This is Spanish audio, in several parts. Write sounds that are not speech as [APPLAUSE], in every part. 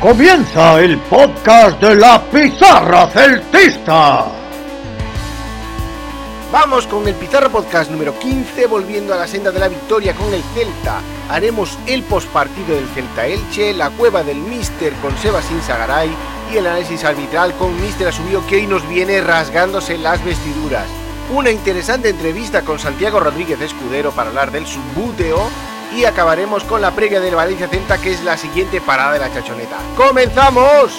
Comienza el podcast de la Pizarra Celtista. Vamos con el Pizarra Podcast número 15, volviendo a la senda de la victoria con el Celta. Haremos el postpartido del Celta Elche, la cueva del Mister con Sebastián Sagaray y el análisis arbitral con Mister Asubio que hoy nos viene rasgándose las vestiduras. Una interesante entrevista con Santiago Rodríguez Escudero para hablar del subbuteo y acabaremos con la previa del Valencia Celta, que es la siguiente parada de la chachoneta. ¡Comenzamos!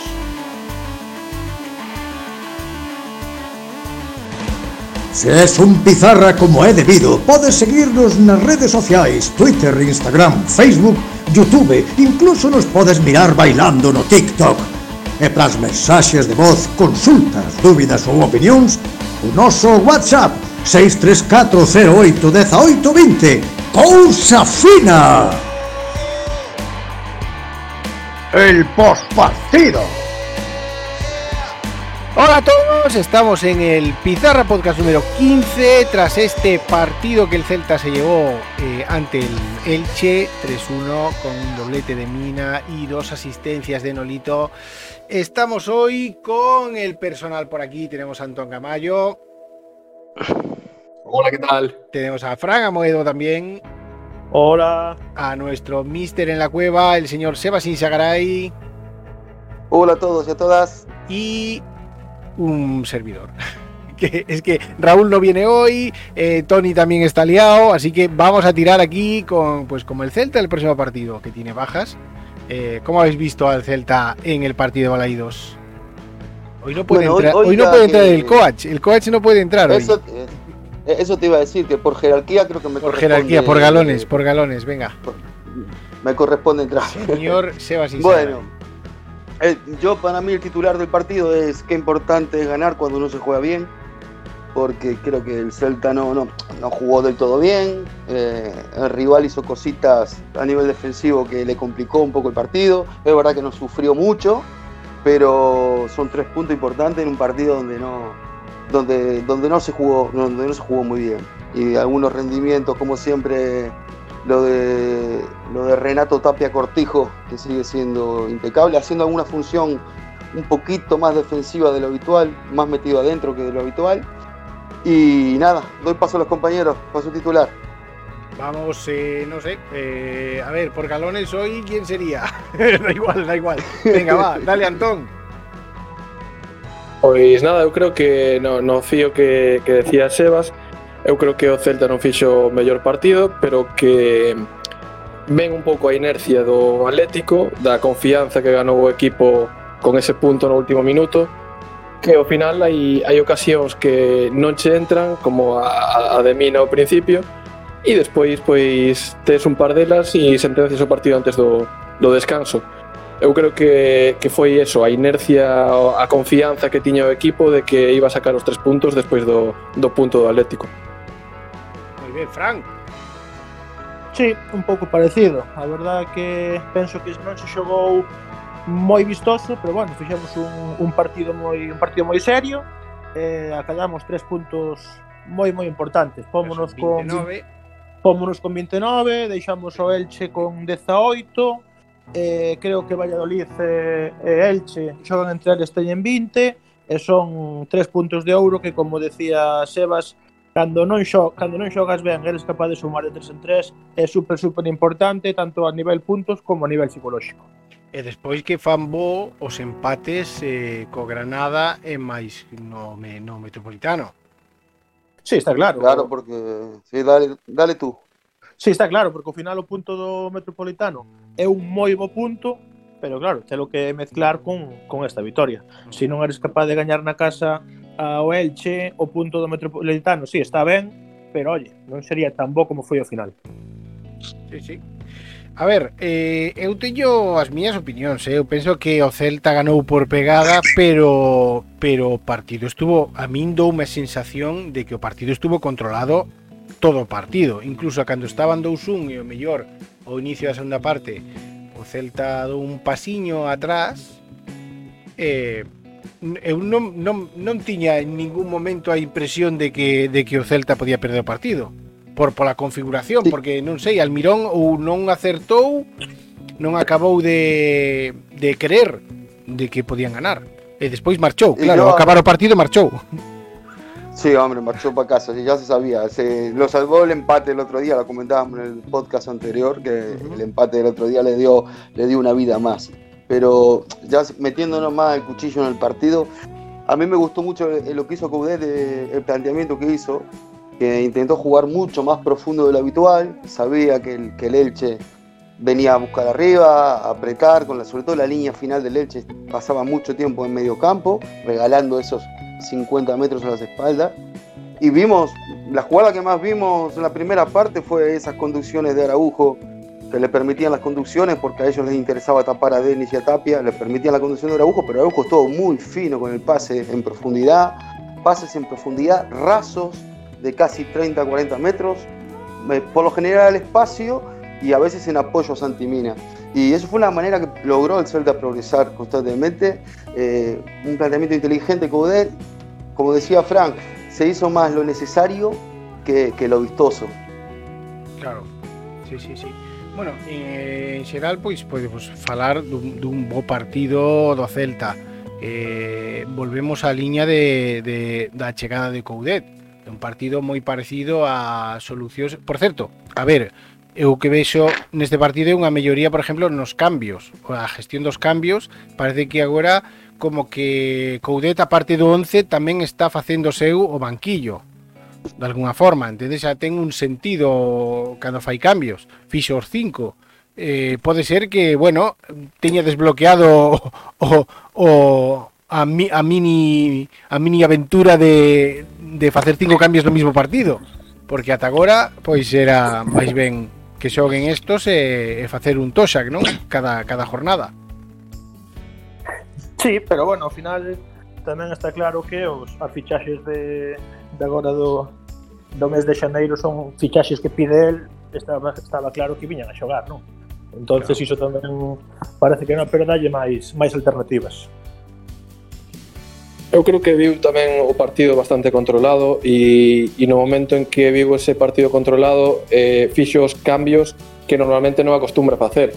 Se es un pizarra como é debido, podes seguirnos nas redes sociais, Twitter, Instagram, Facebook, Youtube, incluso nos podes mirar bailando no TikTok. E para as mensaxes de voz, consultas, dúbidas ou opinións, O noso WhatsApp 634081820 Cousa fina. El postpartido Hola a todos, estamos en el Pizarra Podcast número 15 tras este partido que el Celta se llevó eh, ante el Elche 3-1 con un doblete de Mina y dos asistencias de Nolito. Estamos hoy con el personal por aquí, tenemos a Antón Camayo, Hola, ¿qué tal? tenemos a Fran Amoedo también, Hola. a nuestro mister en la cueva, el señor Sebastián Sagaray Hola a todos y a todas. y un servidor. [LAUGHS] Que es que Raúl no viene hoy, eh, Tony también está liado, así que vamos a tirar aquí con, pues como el Celta el próximo partido, que tiene bajas. Eh, ¿Cómo habéis visto al Celta en el partido de Balaidos? Hoy no puede Bueno, hoy- entrar, hoy hoy no puede entrar que- el coach, el coach no puede entrar hoy. Eso, eh, eso te iba a decir, que por jerarquía creo que me Por jerarquía, por galones, por galones, venga. Me corresponde entrar. Señor Sebas [LAUGHS] Bueno, eh, yo para mí el titular del partido es qué importante es ganar cuando uno se juega bien, porque creo que el Celta no, no, no jugó del todo bien, eh, el rival hizo cositas a nivel defensivo que le complicó un poco el partido, es verdad que no sufrió mucho, pero son tres puntos importantes en un partido donde no, donde, donde no se jugó, donde no se jugó muy bien. Y algunos rendimientos, como siempre, lo de, lo de Renato Tapia Cortijo, que sigue siendo impecable, haciendo alguna función un poquito más defensiva de lo habitual, más metido adentro que de lo habitual. Y nada, doy paso a los compañeros, paso titular. Vamos, eh, no sé, eh, a ver, por galones hoy, ¿quién sería? [LAUGHS] da igual, da igual. Venga, va, dale Antón. Pois nada, eu creo que no, no fío que, que decía Sebas Eu creo que o Celta non fixo o mellor partido, pero que ven un pouco a inercia do Atlético, da confianza que ganou o equipo con ese punto no último minuto, que ao final hai, hai ocasións que non che entran, como a, a de Mina ao principio, e despois pois tes un par delas e sentencias o partido antes do, do descanso. Eu creo que, que foi eso, a inercia, a confianza que tiña o equipo de que iba a sacar os tres puntos despois do, do punto do Atlético ben, Fran. Sí, un pouco parecido. A verdade que penso que non se xogou moi vistoso, pero bueno, fixemos un, un partido moi un partido moi serio. Eh, acallamos tres puntos moi moi importantes. Pómonos con 29. Pómonos con 29, deixamos o Elche con 18. Eh, creo que Valladolid e eh, Elche xogan entre eles teñen 20 e son tres puntos de ouro que como decía Sebas cando non xo, cando non xogas ben, eres capaz de sumar de 3 en 3, é super super importante tanto a nivel puntos como a nivel psicolóxico. E despois que fan bo os empates eh, co Granada e máis no, me, no Metropolitano. Sí, está claro. Claro, porque sí, dale, dale tú. Sí, está claro, porque ao final o punto do Metropolitano é un moi bo punto, pero claro, telo que mezclar con, con esta victoria. Se si non eres capaz de gañar na casa ao Elche o punto do Metropolitano, sí, está ben, pero olle, non sería tan bo como foi o final. Sí, sí. A ver, eh, eu teño as miñas opinións, eh? eu penso que o Celta ganou por pegada, pero pero o partido estuvo, a min dou unha sensación de que o partido estuvo controlado todo o partido, incluso cando estaban 2-1 e o mellor o inicio da segunda parte, o Celta dou un pasiño atrás, eh, eu non, non, non tiña en ningún momento a impresión de que, de que o Celta podía perder o partido por pola configuración, Sí. porque non sei, Almirón ou non acertou non acabou de, de querer de que podían ganar. E despois marchou, claro, yo- acabar o partido marchou. Sí, hombre, marchó para casa, ya se sabía. Se, lo salvó el empate el otro día, lo comentábamos en el podcast anterior, que el empate del otro día le dio, le dio una vida más. Pero ya metiéndonos más el cuchillo en el partido, a mí me gustó mucho lo que hizo Coudet, de- el planteamiento que hizo, que intentó jugar mucho más profundo de lo habitual, sabía que el, que el Elche venía a buscar arriba, a apretar, con la, sobre todo la línea final del Elche, pasaba mucho tiempo en medio campo, regalando esos 50 metros a las espaldas. Y vimos, la jugada que más vimos en la primera parte fue esas conducciones de Araujo que le permitían las conducciones porque a ellos les interesaba tapar a Denis y a Tapia, le permitían la conducción de Araujo, pero Araujo estuvo muy fino con el pase en profundidad, pases en profundidad, rasos de casi 30-40 metros, eh, por lo general al espacio y a veces en apoyo a Santimina. Y eso fue una manera que logró el Celta progresar constantemente, eh, un planteamiento inteligente Coudet, como decía Frank, se hizo más lo necesario que, que lo vistoso. Claro, sí, sí, sí. Bueno, eh, en xeral, pois podemos falar dun, dun bo partido do Celta. Eh, volvemos á liña de, de, da chegada de Coudet. Un partido moi parecido a solucións... Por certo, a ver, eu que vexo partido é unha melloría, por exemplo, nos cambios. A gestión dos cambios parece que agora como que Coudet, a parte do 11, tamén está facendo seu o banquillo de alguna forma, entendes? Xa ten un sentido cando fai cambios. Fixo os cinco. Eh, pode ser que, bueno, teña desbloqueado [LAUGHS] o, o a, mi, a mini a mini aventura de, de facer cinco cambios no mismo partido, porque ata agora pois era máis ben que xoguen estos e, e facer un toxac, non? Cada cada jornada. Sí, pero bueno, ao final tamén está claro que os as fichaxes de de agora do, do mes de xaneiro son fichaxes que pide el, estaba, estaba claro que viñan a xogar, non? Entonces claro. iso tamén parece que non, pero dalle máis, máis alternativas. Eu creo que viu tamén o partido bastante controlado e, e no momento en que viu ese partido controlado eh, fixo os cambios que normalmente non acostumbra facer.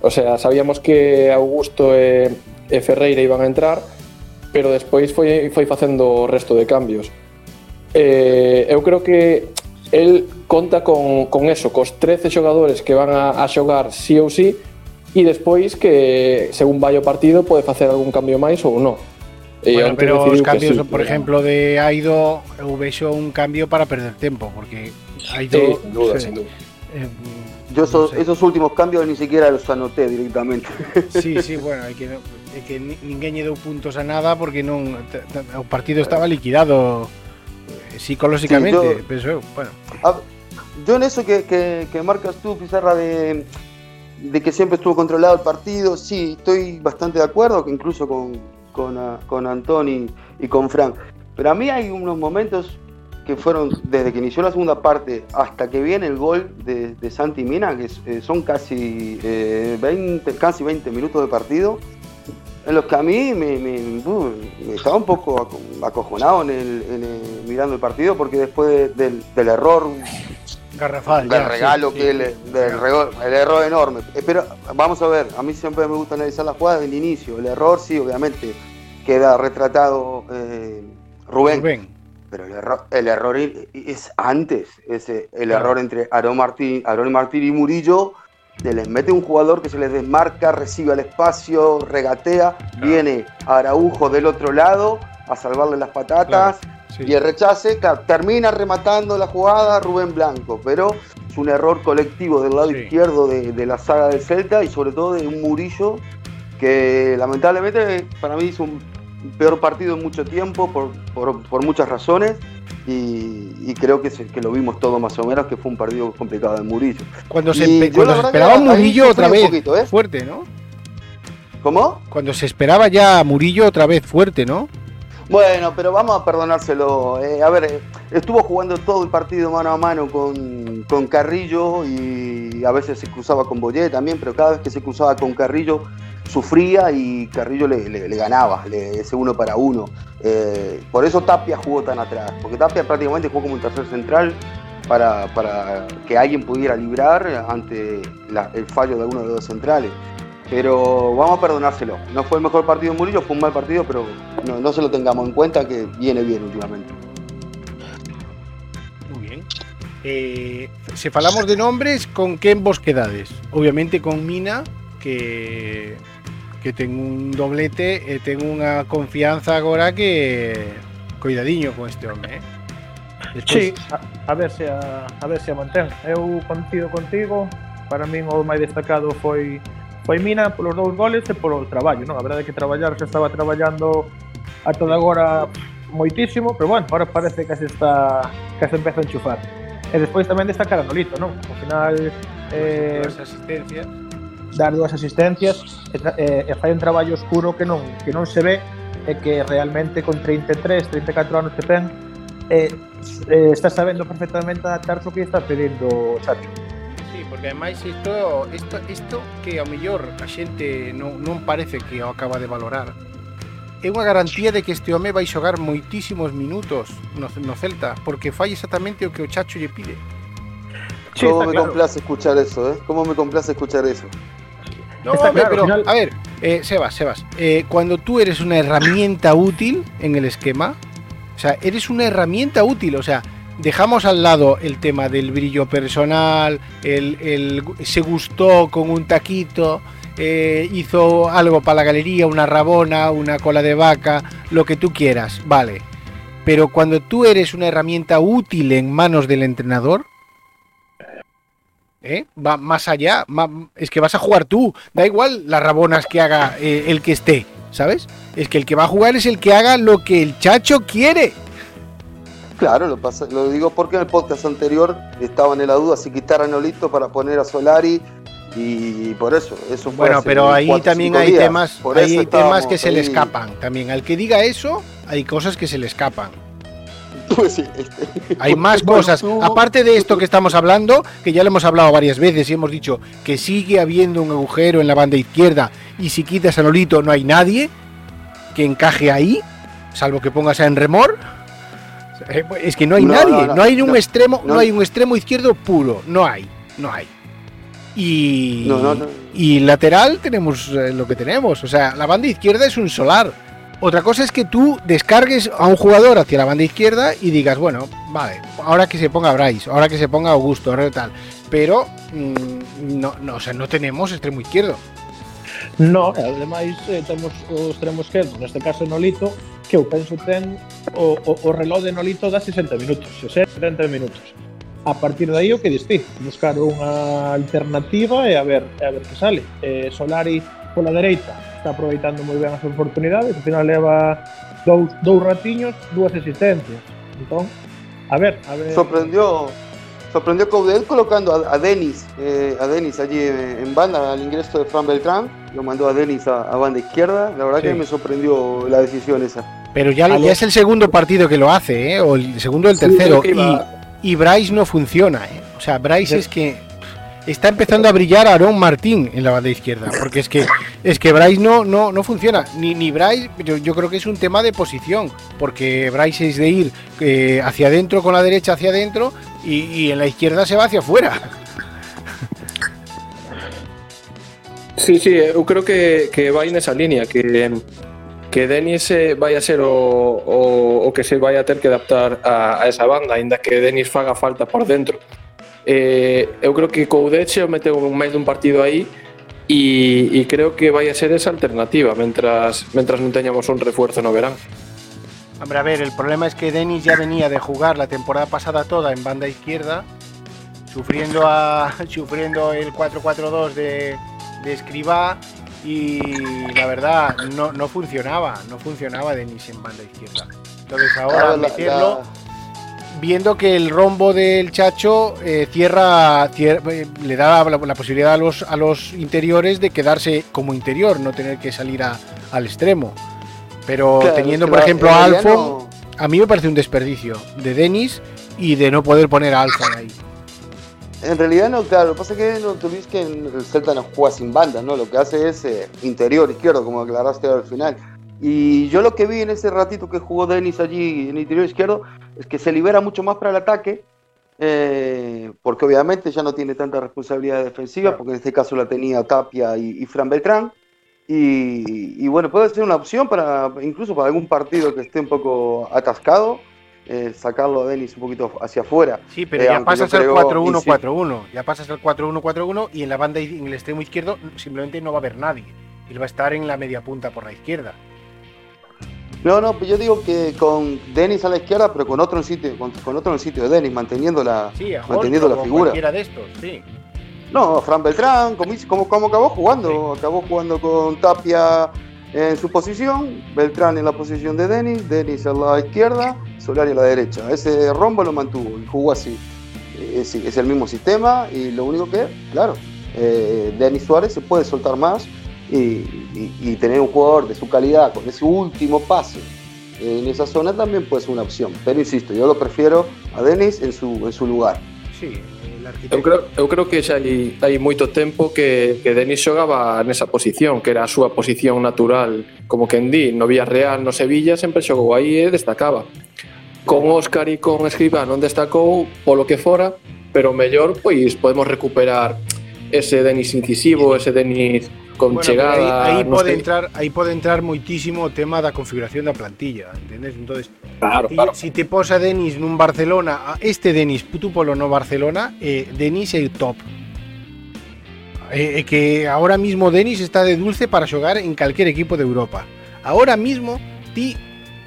O sea, sabíamos que Augusto e, e Ferreira iban a entrar, pero despois foi, foi facendo o resto de cambios eh, eu creo que el conta con, con eso, cos 13 xogadores que van a, a xogar sí ou sí, e despois que según vai o partido pode facer algún cambio máis ou non. Bueno, pero os cambios, sí, por exemplo, de Aido, eu vexo un cambio para perder tempo, porque Aido... Sí, sin duda, sin duda. Eh, Yo esos, sé. esos últimos cambios ni siquiera los anoté directamente. Sí, sí, [LAUGHS] bueno, é que, é que ninguén lle deu puntos a nada porque non o partido estaba liquidado. Psicolóxicamente, Sí, yo- penso eu. Bueno, A- Yo en eso que, que- que marcas tú, Pizarra, de, de que siempre estuvo controlado el partido, sí, estoy bastante de acuerdo, que incluso con, con, ah, con Antoni y con Frank. Pero a mí hay unos momentos que fueron desde que inició la segunda parte hasta que viene el gol de, de Santi Mina, que eh, son casi, eh, 20, casi 20 minutos de partido, en los que a mí me, me- me estaba un poco aco- acojonado en el- en el- mirando el partido, porque después de- del, del error garrafal. del ya, regalo sí, que sí. el, del el error enorme. Eh, Pero vamos a ver, a mí siempre me gusta analizar las jugadas del inicio. El error sí, obviamente, queda retratado eh, Rubén, Rubén. pero el error, el error i- es antes. Ese, el Claro. error entre Aarón Martín, Aarón Martín y Murillo. Se les mete un jugador que se les desmarca, recibe el espacio, regatea, viene Araujo del otro lado a salvarle las patatas. Sí. Y el rechace, claro, termina rematando la jugada Rubén Blanco, pero es un error colectivo del lado Sí. izquierdo de, de la saga del Celta y sobre todo de un Murillo que lamentablemente para mí hizo un peor partido en mucho tiempo por, por- por muchas razones y, y creo que, se- que lo vimos todo más o menos que fue un partido complicado de Murillo. Cuando se, Y cuando se esperaba Murillo otra vez poquito, ¿eh? fuerte, ¿no? ¿Cómo? Cuando se esperaba ya Murillo otra vez fuerte, ¿no? Bueno, pero vamos a perdonárselo. Eh, a ver, estuvo jugando todo el partido mano a mano con, con Carrillo y a veces se cruzaba con Boyé también, pero cada vez que se cruzaba con Carrillo sufría y Carrillo le, ganaba, le- ese uno para uno. Eh, por eso Tapia jugó tan atrás, porque Tapia prácticamente jugó como un tercer central para, para que alguien pudiera librar ante el fallo de alguno de los dos centrales. Pero vamos a perdonárselo. No fue el mejor partido de Murillo, fue un mal partido, pero no, no se lo tengamos en cuenta que viene bien últimamente. Muy bien. Eh, se falamos de nombres, con quen vos quedades? Obviamente con Mina, que que ten un doblete e ten unha confianza agora que coidadiño con este home, eh? Despois... Sí, a, a ver se a, a ver se a mantén. Eu coincido contigo, para min o máis destacado foi foi Mina polos dous goles e polo traballo, non? A verdade é que traballar se estaba traballando ata agora moitísimo, pero bueno, agora parece que se está que se empeza a enchufar. E despois tamén destacar a Nolito, non? Ao final pois, eh, as asistencias dar dúas asistencias e, e, e fai un traballo oscuro que non que non se ve e que realmente con 33, 34 anos que ten eh, eh, está sabendo perfectamente adaptarse ao que está pedindo o Xavi. Sí, porque ademais isto, isto, isto que ao mellor a xente non, non parece que o acaba de valorar é unha garantía de que este home vai xogar moitísimos minutos no, no Celta porque fai exactamente o que o Chacho lle pide Sí, ¿Cómo está me claro. complace escuchar eso, eh? ¿Cómo me complace escuchar eso? No, Está hombre, claro, pero, final- a ver, eh, Sebas, Sebas, eh, cuando tú eres una herramienta útil en el esquema, o sea, eres una herramienta útil, o sea, dejamos al lado el tema del brillo personal, el, el- se gustó con un taquito, eh, hizo algo para la galería, una rabona, una cola de vaca, lo que tú quieras, vale. Pero cuando tú eres una herramienta útil en manos del entrenador, ¿eh? va más allá, es que vas a jugar tú, da igual las rabonas que haga eh, el que esté, ¿sabes? Es que el que va a jugar es el que haga lo que el chacho quiere. Claro, lo, pasa- lo digo porque en el podcast anterior estaban en la duda si quitar a Nolito para poner a Solari y por eso, eso fue Bueno, pero ahí cuatro, también hay días. temas, Por ahí eso hay temas que se le escapan. También al que diga eso, hay cosas que se le escapan. [LAUGHS] Pues sí, este, Hay más cosas. Aparte de esto que estamos hablando, que ya lo hemos hablado varias veces y hemos dicho que sigue habiendo un agujero en la banda izquierda y si quitas a Nolito no hay nadie que encaje ahí, salvo que pongas a Enremor. Eh, Es que no hay No, nadie, no, no, no, hay un extremo, no, hay un extremo izquierdo puro, no hay, no hay. Y, No, no, no. y lateral tenemos eh, lo que tenemos, o sea, la banda izquierda es un solar. Otra cosa es que tú descargues a un jugador hacia la banda izquierda y digas, bueno, vale, ahora que se ponga Bryce, ahora que se ponga Augusto, ahora tal. Pero mm, no, no, o sea, no tenemos extremo izquierdo. No, ademais eh, temos o extremo esquerdo, neste caso Nolito, que eu penso ten o, o, reloj de Nolito da 60 minutos, 70 minutos. A partir de aí o que dis ti, buscar unha alternativa e a ver, e a ver que sale. Eh, Solari pola dereita está aproveitando moi ben as oportunidades, ao final leva dous, dous ratiños, dúas existencias. Entón, a ver, a ver. sorprendió, sorprendió Coudet colocando a, a Denis, eh, a Denis allí en, banda al ingreso de Fran Beltrán, lo mandó a Denis a, a banda izquierda, la verdad Sí. que me sorprendió la decisión esa. Pero ya, ya es el segundo partido que lo hace, ¿eh? o el segundo o el Sí, tercero. iba- Y, y Bryce no funciona. ¿eh? O sea, Bryce Sí. es que está empezando a brillar Aaron Martín en la banda izquierda. Porque es que es que Bryce no, no, no funciona. Ni, ni Bryce, yo, yo creo que es un tema de posición. Porque Bryce es de ir eh, hacia adentro con la derecha hacia adentro y, y en la izquierda se va hacia afuera. Sí, sí, eu creo que, que vai nesa línea que que Denis eh, vai a ser o, o, que se vai a ter que adaptar a, esa banda, aínda que Denis faga falta por dentro. Eh, eu creo que Coudet se o meteu un máis dun partido aí e, e creo que vai a ser esa alternativa mentras, mentras non teñamos un refuerzo no verán. Hombre, a ver, el problema es que Denis ya venía de jugar la temporada pasada toda en banda izquierda, sufriendo, a, [LAUGHS] sufriendo el 4-4-2 de, de Escribá y la verdad no, no funcionaba, no funcionaba Denis en banda izquierda. Entonces ahora la- meterlo, la- viendo que el rombo del Chacho eh, eh, le da la, la posibilidad a los, a los interiores de quedarse como interior, no tener que salir a- al extremo. Pero claro, teniendo, por ejemplo, a Alfon, a mí me parece un desperdicio de Denis y de no poder poner a Alfon ahí. En realidad no, claro, lo que pasa es que no te olvides que el Celta no juega sin banda, ¿no? Lo que hace es eh, interior izquierdo, como aclaraste al final. Y yo lo que vi en ese ratito que jugó Denis allí en interior izquierdo es que se libera mucho más para el ataque eh, porque obviamente ya no tiene tanta responsabilidad defensiva, porque en este caso la tenía Tapia y, y Fran Beltrán. Y, y, bueno, puede ser una opción para incluso para algún partido que esté un poco atascado, eh, sacarlo a Denis un poquito hacia afuera. Sí, pero Eh, ya pasas yo al creo- 4-1-4-1. Ya pasas al 4-1-4-1 y en la banda en el extremo izquierdo simplemente no va a haber nadie. Él va a estar en la media punta por la izquierda. No, no, pues yo digo que con Denis a la izquierda, pero con otro en sitio, con, con otro en sitio de Denis, manteniendo la, Sí, a Hulk manteniendo la figura. cualquiera de estos, sí. No, Fran Beltrán, como, como acabó jugando, acabó jugando con Tapia en su posición, Beltrán en la posición de Denis, Denis a la izquierda, Solari a la derecha. Ese rombo lo mantuvo y jugó así. Eh, Es, es el mismo sistema y lo único que, claro, eh, Denis Suárez se puede soltar más y, y, y, tener un jugador de su calidad con ese último pase en esa zona también puede ser una opción. Pero insisto, yo lo prefiero a Denis en su, en su lugar. Sí, el arquitecto. Eu creo, eu creo que xa hai, hai moito tempo que, que Denis xogaba nesa posición, que era a súa posición natural, como que en di, no Villarreal, no Sevilla, sempre xogou aí e destacaba. Con Óscar e con Escribá non destacou polo que fora, pero mellor pois podemos recuperar ese Denis incisivo, ese Denis con Bueno, chegada, aí, aí non pode sei. entrar, aí pode entrar moitísimo o tema da configuración da plantilla, entendes? Entonces, Claro, ti- claro. si te posa Denis nun Barcelona, a este Denis, tú polo no Barcelona, eh, Denis é top. Eh, eh, que ahora mismo Denis está de dulce para xogar en calquer equipo de Europa. Ahora mismo ti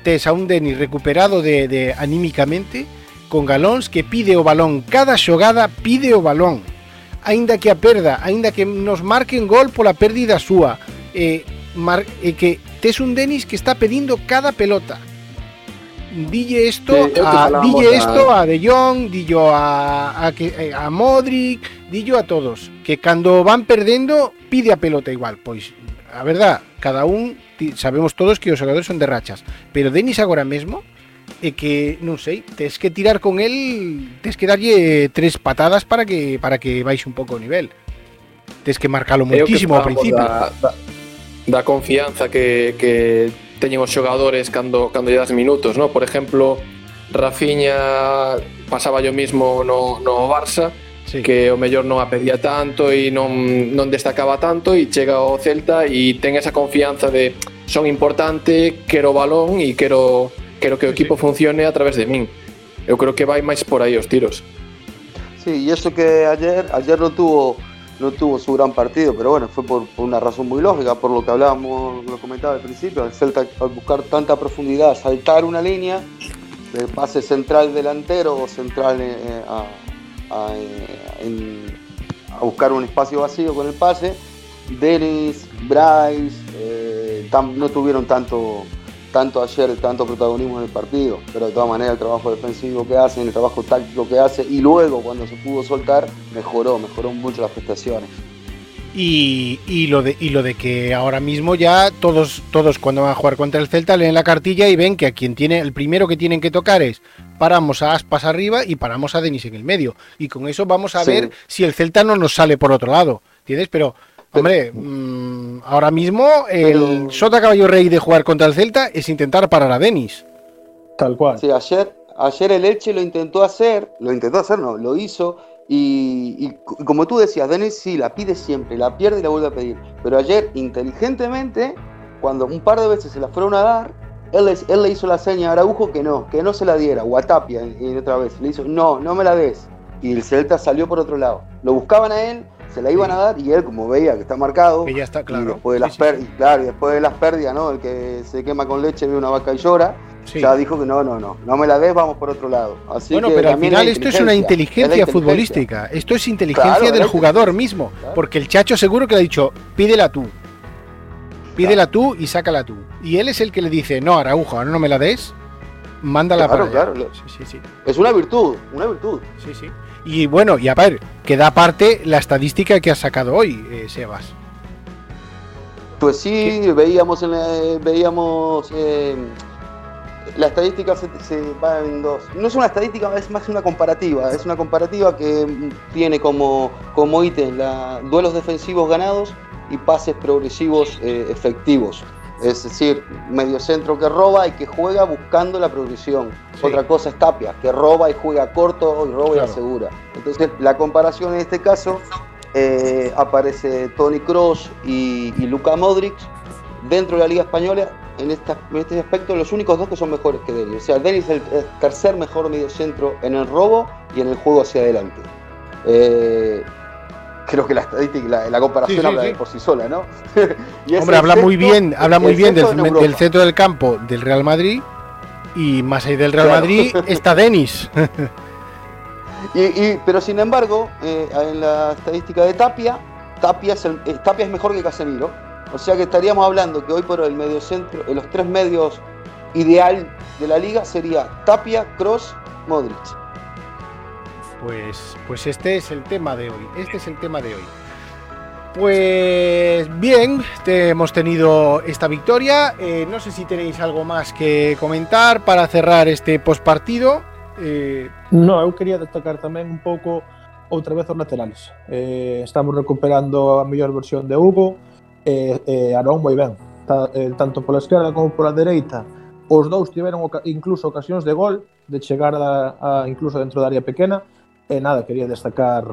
tes a un Denis recuperado de, de anímicamente con galóns que pide o balón cada xogada pide o balón aínda que a perda, aínda que nos marquen gol pola pérdida súa. Eh, mar, eh, que tes un Denis que está pedindo cada pelota. Dille isto Sí, a, dille isto a De Jong dillo a, a, que- eh, a Modric dillo a todos. Que cando van perdendo pide a pelota igual. Pois a verdad, cada un sabemos todos que os xogadores son de rachas. Pero Denis agora mesmo e que, non sei, tes que tirar con el, tes que darlle tres patadas para que para que baixe un pouco o nivel. Tes que marcalo moitísimo ao principio. Da, da, da confianza que, que teñen os xogadores cando cando lle das minutos, no? Por exemplo, Rafinha pasaba yo mismo no, no Barça, sí. que o mellor non a pedía tanto e non, non destacaba tanto e chega ao Celta e ten esa confianza de son importante, quero balón e quero quero que o equipo funcione a través de min. Eu creo que vai máis por aí os tiros. Sí, y eso que ayer, ayer no tuvo, no tuvo su gran partido, pero bueno, fue por, por una razón muy lógica, por lo que hablábamos, lo comentaba al principio, el Celta al buscar tanta profundidad, saltar una línea de pase central delantero o central eh, a, a, eh, en- a buscar un espacio vacío con el pase, Denis, Bryce, eh, tam- no tuvieron tanto, tanto ayer, tanto protagonismo en el partido, pero de todas maneras el trabajo defensivo que hacen, el trabajo táctico que hace y luego cuando se pudo soltar, mejoró, mejoró mucho las prestaciones. Y, y lo de y lo de que ahora mismo ya todos todos cuando van a jugar contra el Celta leen la cartilla y ven que a quien tiene el primero que tienen que tocar es paramos a Aspas arriba y paramos a Denis en el medio y con eso vamos a Sí. ver si el Celta no nos sale por otro lado, ¿entiendes? Pero hombre, mm, ahora mismo el Pero- sota caballo rey de jugar contra el Celta es intentar parar a Denis. Tal cual. Sí, ayer, ayer el Elche lo intentó hacer, lo intentó hacer, no, lo hizo. Y, como tú decías, Denis sí, la pide siempre, la pierde y la vuelve a pedir. Pero ayer, inteligentemente, cuando un par de veces se la fueron a dar, él, le hizo la seña a Araujo que no, que no se la diera, o a Tapia, y, y otra vez. Le hizo, no, no me la des. Y el Celta salió por otro lado. Lo buscaban a él, se la iban a dar, y él, como veía que está marcado, Que ya está y claro. después de las sí, pérdidas, claro, y después de las pérdidas, ¿no? El que se quema con leche ve una vaca y llora. Ya dijo que no, no, no, no me la des, vamos por otro lado. Así Bueno, que pero al final esto es una inteligencia futbolística. Esto es inteligencia Claro, del jugador mismo. claro. Porque el Chacho seguro que le ha dicho, pídela tú. Pídela tú y sácala tú. Y él es el que le dice, no, Araujo, ahora no me la des, mándala Claro, para allá". claro, Sí, sí, sí, Es una virtud, una virtud. sí, sí. Y bueno, y a ver, queda aparte la estadística que has sacado hoy, eh, Sebas. Pues sí, veíamos, en la- veíamos eh, la estadística se, se va en dos. No es una estadística, es más una comparativa. Es una comparativa que tiene como, como ítem la, duelos defensivos ganados y pases progresivos eh, efectivos. Es decir, medio centro que roba y que juega buscando la progresión. Sí. Otra cosa es Tapia, que roba y juega corto y roba Claro. y asegura. Entonces, la comparación en este caso eh, aparece Tony Cross y, y Modric dentro de la Liga Española. En, esta- en este aspecto, los únicos dos que son mejores que Denis. O sea, Denis es el, tercer mejor medio centro en el robo y en el juego hacia adelante. Eh, creo que la estadística, la, la comparación Sí, sí, habla sí. de por sí sola, ¿no? [LAUGHS] Y Hombre, habla muy bien, habla muy bien del, centro del campo del Real Madrid y más allá del Real Claro. Madrid [LAUGHS] está Denis. Y, y- pero sin embargo, eh, en la estadística de Tapia, Tapia es, el- eh, Tapia es mejor que Casemiro. O sea que estaríamos hablando que hoy por el medio centro, en los tres medios ideal de la liga sería Tapia, Cross, Modric. Pues, pues este es el tema de hoy. Este es el tema de hoy. Pues bien, te- hemos tenido esta victoria. Eh, no sé si tenéis algo más que comentar para cerrar este postpartido. Eh, No, eu quería destacar tamén un pouco outra vez os laterales. Eh, estamos recuperando a mellor versión de Hugo e eh, Arón moi ben. Ta, eh, tanto pola esquerda como pola dereita. Os dous tiveron oca incluso ocasións de gol, de chegar a, a incluso dentro da área pequena. E nada, quería destacar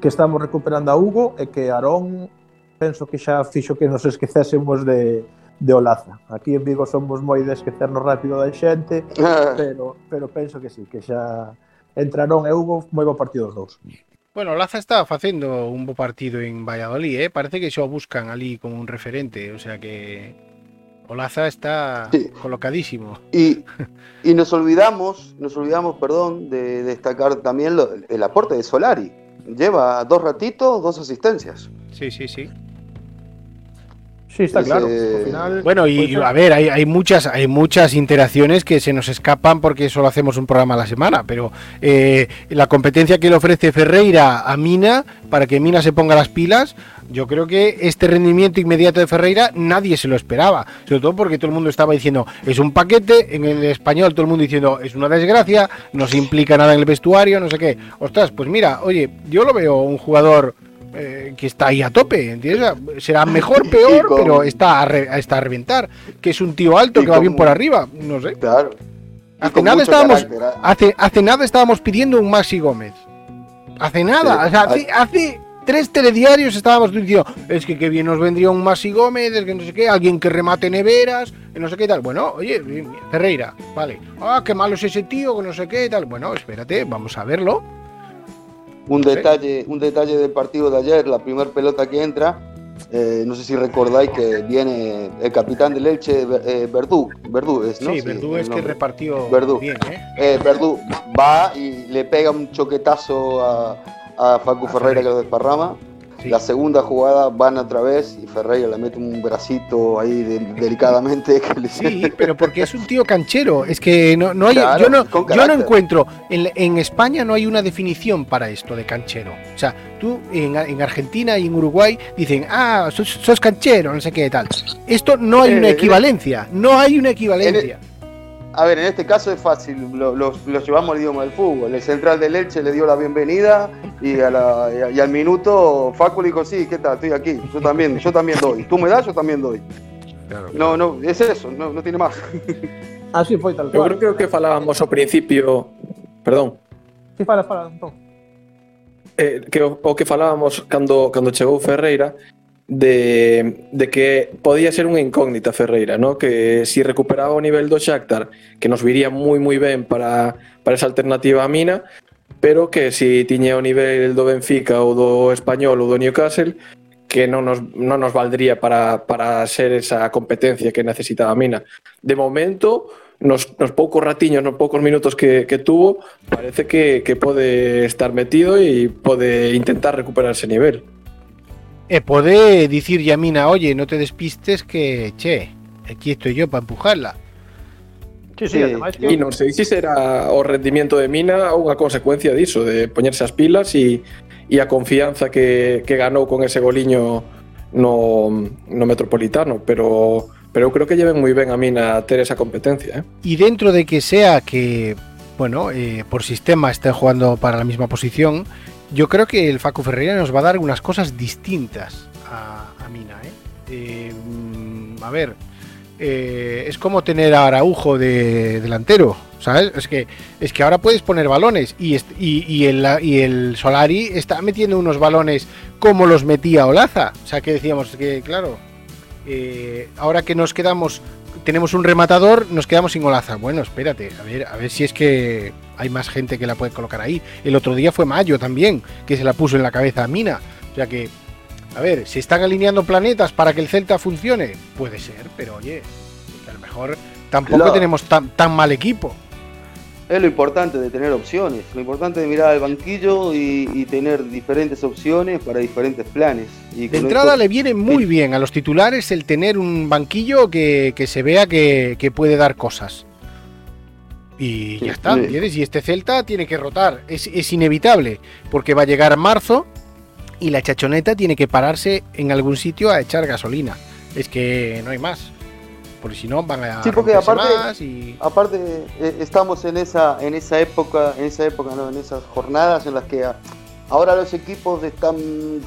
que estamos recuperando a Hugo e que Arón penso que xa fixo que nos esquecésemos de, de Olaza. Aquí en Vigo somos moi de esquecernos rápido da xente, [LAUGHS] pero, pero penso que sí, que xa entraron e Hugo moi bo partido os dous. Bueno, Laza está facendo un bo partido en Valladolid, eh? parece que xa o buscan ali como un referente, o sea que Olaza está Sí. colocadísimo. Y, [LAUGHS] y nos olvidamos, nos olvidamos, perdón, de destacar también lo- el aporte de Solari. Lleva dos ratitos, dos asistencias. Sí, sí, sí. Sí, está claro. Final, Bueno, y a ver, hay, hay muchas hay muchas interacciones que se nos escapan porque solo hacemos un programa a la semana, pero eh, la competencia que le ofrece Ferreira a Mina para que Mina se ponga las pilas, yo creo que este rendimiento inmediato de Ferreira nadie se lo esperaba, sobre todo porque todo el mundo estaba diciendo es un paquete, en el español todo el mundo diciendo es una desgracia, no se implica nada en el vestuario, no sé qué. Ostras, pues mira, oye, yo lo veo un jugador eh, que está ahí a tope, ¿entiendes? Será mejor, [LAUGHS] peor, con- pero está a, re- está a reventar. Que es un tío alto que va bien por arriba, no sé. Claro. Hace nada estábamos, ¿eh? hace, hace nada estábamos pidiendo un Maxi Gómez. Hace nada, Sí, o sea, hace, hace tres telediarios estábamos diciendo, es que qué bien nos vendría un Maxi Gómez, es que no sé qué, alguien que remate neveras, que no sé qué tal. Bueno, oye, bien, Ferreira, vale. Ah, qué malo es ese tío, que no sé qué tal. Bueno, espérate, vamos a verlo. Un detalle, un detalle del partido de ayer, la primera pelota que entra, eh, no sé si recordáis que viene el capitán del Elche, eh, Verdú, Verdú es, ¿no? Sí, Verdú es que repartió Verdú. bien, ¿eh? Eh, Verdú va y le pega un choquetazo a, a Facu Ferreira. que lo desparrama. Sí. La segunda jugada van otra vez y Ferreira le mete un bracito ahí de- delicadamente. Que le... Sí, [LAUGHS] pero porque es un tío canchero. Es que no, no hay, Claro, yo, no, yo no encuentro, en, en España no hay una definición para esto de canchero. O sea, tú en, en Argentina y en Uruguay dicen, ah, sos, sos canchero, no sé qué tal. Esto no hay Eh, una eh, equivalencia, no hay una equivalencia. A ver, en este caso es fácil, lo, lo- lo llevamos al idioma del fútbol. El central del Elche le dio la bienvenida y, a la- y a- y al minuto Facu le dijo, sí, ¿qué tal? Estoy aquí, yo también, yo también doy. Tú me das, yo también doy. No, no, es eso, no, no tiene más. Así foi tal Eu cual. creo que o que falábamos ao principio, perdón, Sí, fala, fala, entón. eh, que o, o que falábamos cando, cando chegou Ferreira de, de que podía ser unha incógnita Ferreira, ¿no? que si recuperaba o nivel do Shakhtar, que nos viría moi moi ben para, para esa alternativa a Mina, pero que si tiña o nivel do Benfica ou do Español ou do Newcastle, que non nos, non nos valdría para, para ser esa competencia que necesitaba Mina. De momento, nos, nos poucos ratiños, nos poucos minutos que, que tuvo, parece que, que pode estar metido e pode intentar recuperar ese nivel. E pode dicir Yamina, oye, no te despistes que, che, aquí estoy yo para empujarla. Sí, sí, ademais que E non sei se será o rendimento de Mina ou unha consecuencia diso, de poñerse as pilas e, e a confianza que, que ganou con ese goliño no, no Metropolitano, pero pero eu creo que lleven moi ben a Mina ter esa competencia, eh? Y dentro de que sea que, bueno, eh, por sistema estén jugando para la misma posición, yo creo que el Facu Ferreira nos va a dar unas cosas distintas a, Mina. ¿eh? Eh, mm, a ver, eh, es como tener a Araujo de delantero, ¿sabes? Es que, es que ahora puedes poner balones y, y, y el, y el Solari está metiendo unos balones como los metía Olaza. O sea, que decíamos que, claro, eh, ahora que nos quedamos, tenemos un rematador, nos quedamos sin Olaza. Bueno, espérate, a ver, a ver si es que hay más gente que la puede colocar ahí. El otro día fue Mayo también, que se la puso en la cabeza a Mina. O sea que, a ver, ¿se están alineando planetas para que el Celta funcione? Puede ser, pero oye, a lo mejor tampoco tenemos tan, tan mal equipo. Es lo importante de tener opciones, lo importante de mirar al banquillo y, y tener diferentes opciones para diferentes planes. Y De entrada esto- le viene muy bien a los titulares el tener un banquillo que, que se vea que, que puede dar cosas. Y ya está. ¿entiendes? Y este Celta tiene que rotar, es, es inevitable, porque va a llegar marzo y la chachoneta tiene que pararse en algún sitio a echar gasolina. Es que no hay más. Porque si no van a Sí, porque aparte- más y... Aparte, eh, estamos en esa, en esa época, en esa época, no, en esas jornadas en las que ahora los equipos están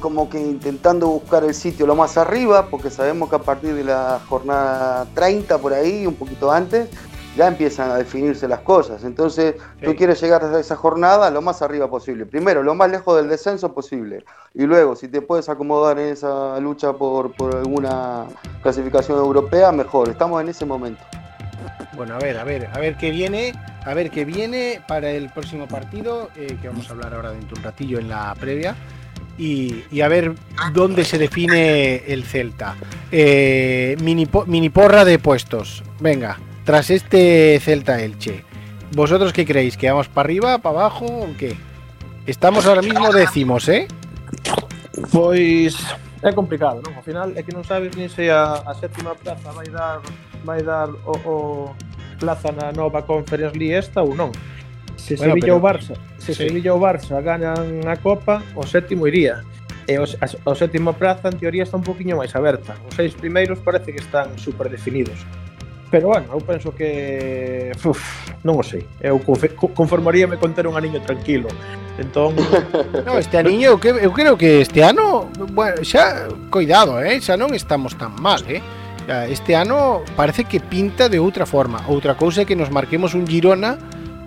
como que intentando buscar el sitio lo más arriba, porque sabemos que a partir de la jornada 30 por ahí, un poquito antes, ya empiezan a definirse las cosas. Entonces, tú quieres llegar a esa jornada lo más arriba posible. Primero, lo más lejos del descenso posible. Y luego, si te puedes acomodar en esa lucha por, por alguna clasificación europea, mejor. Estamos en ese momento. Bueno, a ver, a ver, a ver qué viene, a ver qué viene para el próximo partido, eh, que vamos a hablar ahora dentro de un ratillo en la previa, y, y a ver dónde se define el Celta. Eh, mini, mini porra de puestos. Venga, tras este Celta Elche, ¿vosotros qué creéis? ¿Que vamos para arriba, para abajo o qué? Estamos ahora mismo décimos, ¿eh? Pois é complicado, non? Ao final é que non sabes nin se a, a sétima plaza vai dar vai dar o, o plaza na nova Conference League esta ou non. Se bueno, Sevilla pero... ou Barça, se sí. Sevilla ou Barça ganan a Copa, o sétimo iría. E o, a, o sétima plaza en teoría está un poquinho máis aberta. Os seis primeiros parece que están super definidos. Pero bueno, eu penso que uf, non o sei. Eu conformaríame con ter un aniño tranquilo. Entón, [LAUGHS] no, este aniño eu, que, eu creo que este ano, bueno, xa coidado, eh, xa non estamos tan mal, eh. Este ano parece que pinta de outra forma. Outra cousa é que nos marquemos un Girona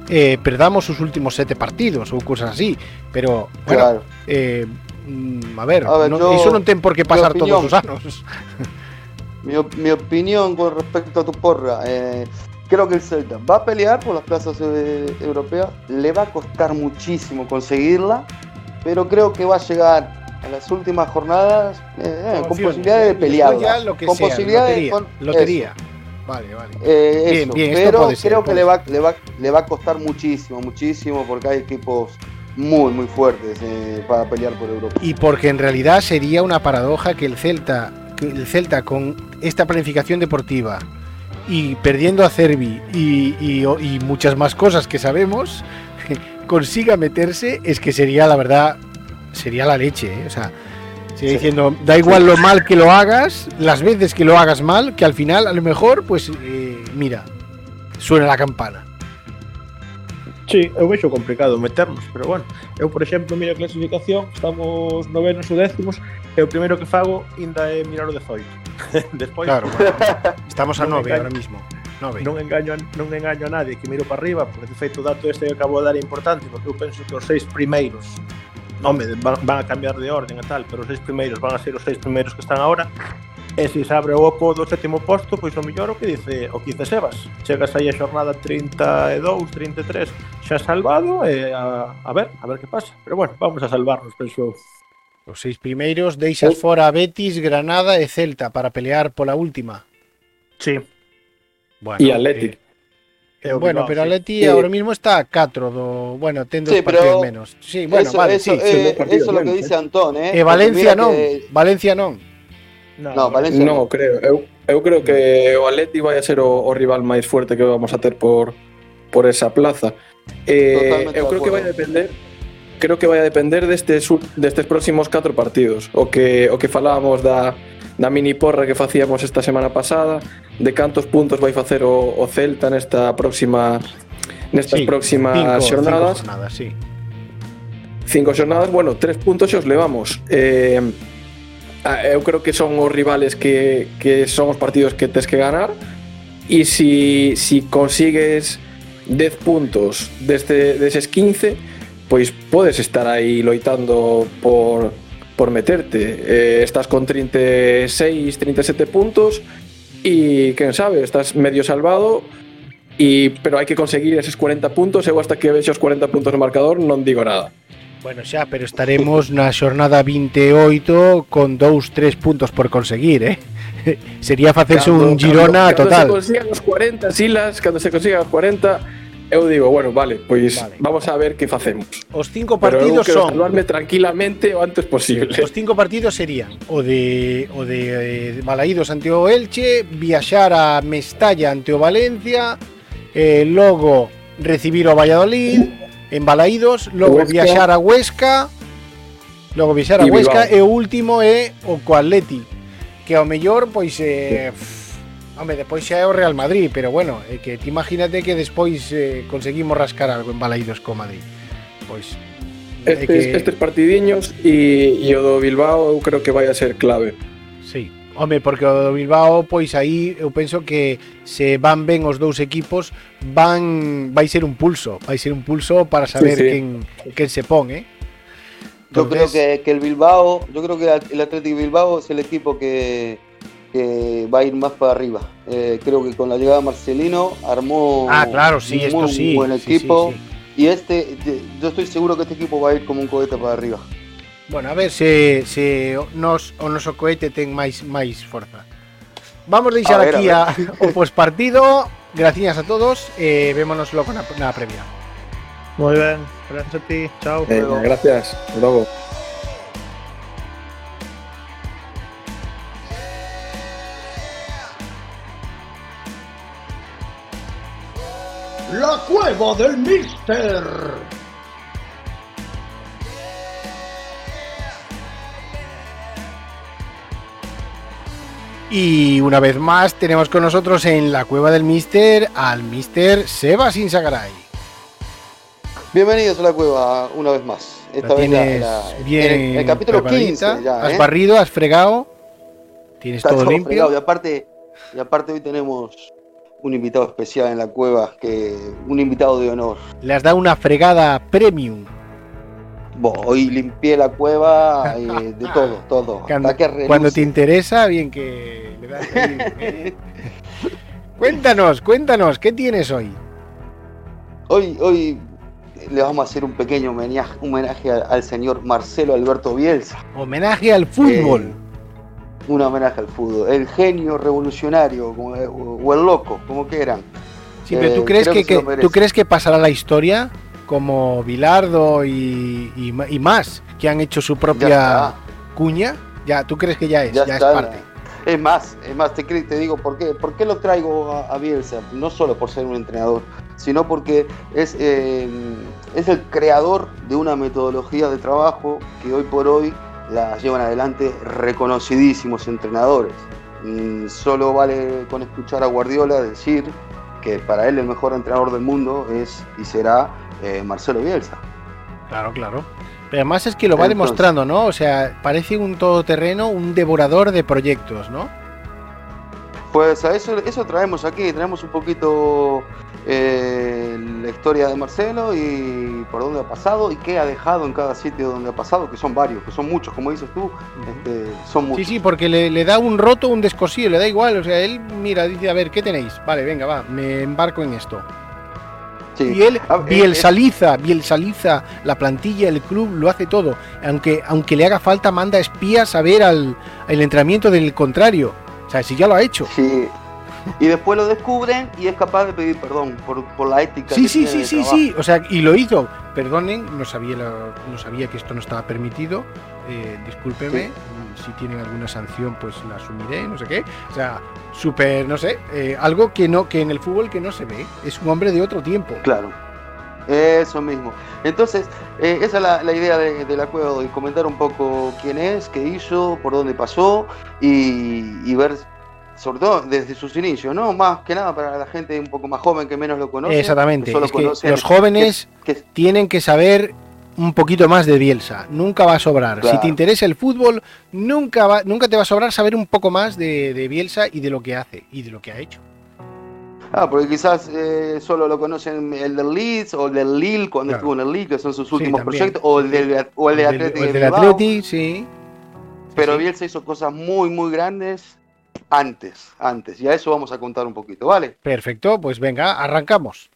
eh, perdamos os últimos sete partidos ou cousas así, pero bueno, claro. eh, mm, a ver, a ver non, yo, iso non ten por que pasar todos os anos. [LAUGHS] Mi, mi opinión con respecto a tu porra, eh, creo que el Celta va a pelear por las plazas eh, europeas, le va a costar muchísimo conseguirla, pero creo que va a llegar a las últimas jornadas eh, con posibilidades de pelear. con sea, posibilidades lotería, con lotería. Vale, vale. eh, Bien, eso, bien, pero ser, creo que le va, le, va, le va a costar muchísimo, muchísimo, porque hay equipos muy, muy fuertes eh, para pelear por Europa. Y porque en realidad sería una paradoja que el Celta, que el Celta con esta planificación deportiva y perdiendo a Cervi y, y- y muchas más cosas que sabemos, [LAUGHS] consiga meterse, es que sería la verdad, sería la leche, ¿eh? o sea, sigue Sí. diciendo, da igual lo mal que lo hagas, las veces que lo hagas mal, que al final a lo mejor, pues eh, mira, suena la campana. Sí, eu vexo complicado meternos, pero bueno, eu por exemplo miro a clasificación, estamos novenos ou décimos, e o primeiro que fago ainda é mirar o dezoito. [LAUGHS] Despois Claro, bueno, estamos a nove ahora mismo. Nove. Non engaño, non engaño a nadie que miro para arriba, porque de feito o dato este que acabo de dar é importante, porque eu penso que os seis primeiros Home, van, van a cambiar de orden e tal, pero os seis primeiros van a ser os seis primeiros que están agora E se se abre o oco do sétimo posto, pois o mellor o que dice o que dice Sebas. Chegas aí a xornada 32, 33, xa salvado e a, a ver, a ver que pasa. Pero bueno, vamos a salvarnos, penso. Os seis primeiros deixas fora a Betis, Granada e Celta para pelear pola última. Sí. Bueno, e Athletic. Eh... eh bueno, pero Atleti sí. Eh, ahora mismo está a 4 do, bueno, ten dos sí, partidos menos. Sí, bueno, eso, vale, eso, sí, eh, eso es lo que dice eh. Antón, eh. E Valencia non, que... Valencia non. No, Valencia no, creo. Eu, eu creo que o Atleti vai a ser o, o rival máis fuerte que vamos a ter por por esa plaza. Eh, Totalmente eu creo que vai a depender creo que vai a depender destes destes próximos 4 partidos. O que o que falábamos da da mini porra que facíamos esta semana pasada, de cantos puntos vai facer o, o Celta nesta próxima nestas sí, próximas cinco, xornadas. Cinco jornadas, sí. Cinco xornadas, bueno, tres puntos xa os levamos. Eh, Ah, eu creo que son os rivales que, que son os partidos que tens que ganar. E si, si consigues 10 puntos deste, deses 15 pois podes estar aí loitando por, por meterte. Eh, estás con 36, 37 puntos e quen sabe, estás medio salvado. Y, pero hai que conseguir eses 40 puntos. Eu hasta que vexo os 40 puntos no marcador non digo nada. Bueno, xa, pero estaremos na xornada 28 con dous, tres puntos por conseguir, eh? [LAUGHS] Sería facerse cando, un Girona cando, total. Cando se consigan os 40, Silas, cando se consigan os 40, eu digo, bueno, vale, pois vale. vamos a ver que facemos. Os cinco partidos pero eu son salvarme tranquilamente o antes posible. Os cinco partidos serían o de o de, eh, de Malaídos ante o Elche, viaxar a Mestalla ante o Valencia, eh, logo recibir o Valladolid, en Balaídos, logo Huesca. viaxar a Huesca, logo viaxar a Huesca e o último é o co Atleti, que ao mellor pois eh, pff, Home, despois xa é o Real Madrid, pero bueno, é que ti imagínate que despois eh, conseguimos rascar algo en Balaídos co Madrid. Pois Estes, estes partidiños e, e o do Bilbao eu creo que vai a ser clave. Sí. Home, porque o do Bilbao, pois aí eu penso que se van ben os dous equipos, van vai ser un pulso, vai ser un pulso para saber Sí, sí. quen quen se pon, eh. Yo creo Entonces- que, que el Bilbao, yo creo que el Atlético Bilbao es el equipo que, que va a ir más para arriba. Eh, creo que con la llegada de Marcelino armó Ah, claro, sí, un esto muy sí. buen sí, sí, equipo. sí. Y este, yo estoy seguro que este equipo va a ir como un cohete para arriba. Bueno, a ver se se o nos o noso cohete ten máis máis forza. Vamos a deixar A ver, aquí a a, o pospartido. Gracias a todos. Eh, vémonos logo na, na previa. Muy bien, gracias a ti, chao. Venga, gracias. Hasta Logo. La cueva del Mister. Y una vez más tenemos con nosotros en la cueva del Mister al Mister Sebas Insagaray. Bienvenidos a la cueva una vez más. Esta vez la- tienes la- bien en el, el capítulo 15 preparadita, ya, has ¿eh? barrido, has fregado, tienes Está todo todo limpio. fregado. Y aparte, y aparte hoy tenemos un invitado especial en la cueva, que un invitado de honor. Le has dado una fregada premium. Hoy limpié la cueva eh, de [LAUGHS] todo, todo. Cuando, te interesa, bien que le das ahí, [LAUGHS] ¿eh? Cuéntanos, cuéntanos, ¿qué tienes hoy? Hoy, hoy le vamos a hacer un pequeño homenaje, homenaje al, al señor Marcelo Alberto Bielsa. Homenaje al fútbol. Eh, un homenaje al fútbol. El genio revolucionario, como- o, el loco, como quieran. sí, pero ¿tú crees que, que que- tú crees que pasará la historia como Bilardo y, y ma- y más que han hecho su propia cuña? Ya, ¿tú crees que ya es? Ya es parte. Es más, es más, te, te digo por qué. ¿Por qué lo traigo a, a Bielsa? No solo por ser un entrenador, sino porque es, eh, es el creador de una metodología de trabajo que hoy por hoy la llevan adelante reconocidísimos entrenadores. Mm, Solo vale con escuchar a Guardiola decir que para él el mejor entrenador del mundo es y será eh, Marcelo Bielsa. Claro, claro. Pero además es que lo va Entonces- demostrando, ¿no? O sea, parece un todoterreno, un devorador de proyectos, ¿no? Pues a eso, eso traemos aquí, traemos un poquito eh, la historia de Marcelo y por dónde ha pasado y qué ha dejado en cada sitio donde ha pasado, que son varios, que son muchos, como dices tú, este, son Sí, sí, porque le, le da un roto, un descosido, le da igual. O sea, él mira, dice, a ver, ¿qué tenéis? Vale, venga, va, me embarco en esto. Sí. Y él Ah, eh, bielsaliza, bielsaliza la plantilla, el club, lo hace todo. Aunque, aunque le haga falta, manda espías a ver al, al entrenamiento del contrario. O sea, si ya lo ha hecho. eh, sí. Y después lo descubren y es capaz de pedir perdón por, por la ética. Sí, que sí, tiene sí, sí, trabajo. sí. O sea, y lo hizo. Perdonen, no sabía, no sabía que esto no estaba permitido. Eh, discúlpeme. Si tienen alguna sanción, pues la asumiré, no sé qué. O sea, súper, no sé, eh, algo que no, que en el fútbol que no se ve. Es un hombre de otro tiempo. Claro. Eso mismo. Entonces, eh, esa es la, la idea de, de la cueva de comentar un poco quién es, qué hizo, por dónde pasó y, y ver, sobre todo desde sus inicios, ¿no? Más que nada para la gente un poco más joven que menos lo conoce. Exactamente. que solo Es que conocen los jóvenes que- que- tienen que saber un poquito más de Bielsa. Nunca va a sobrar. Claro. Si te interesa el fútbol, nunca, va, nunca te va a sobrar saber un poco más de, de Bielsa y de lo que hace y de lo que ha hecho. Ah, porque quizás eh, solo lo conocen el del Leeds o el del Lille cuando Claro. estuvo en el Lille, que son sus últimos proyectos, o el del, o el de El del- Atlético el de del Bilbao. Atleti, sí. Pero sí. Bielsa hizo cosas muy, muy grandes antes, antes. Y a eso vamos a contar un poquito, ¿vale? Perfecto, pues venga, arrancamos.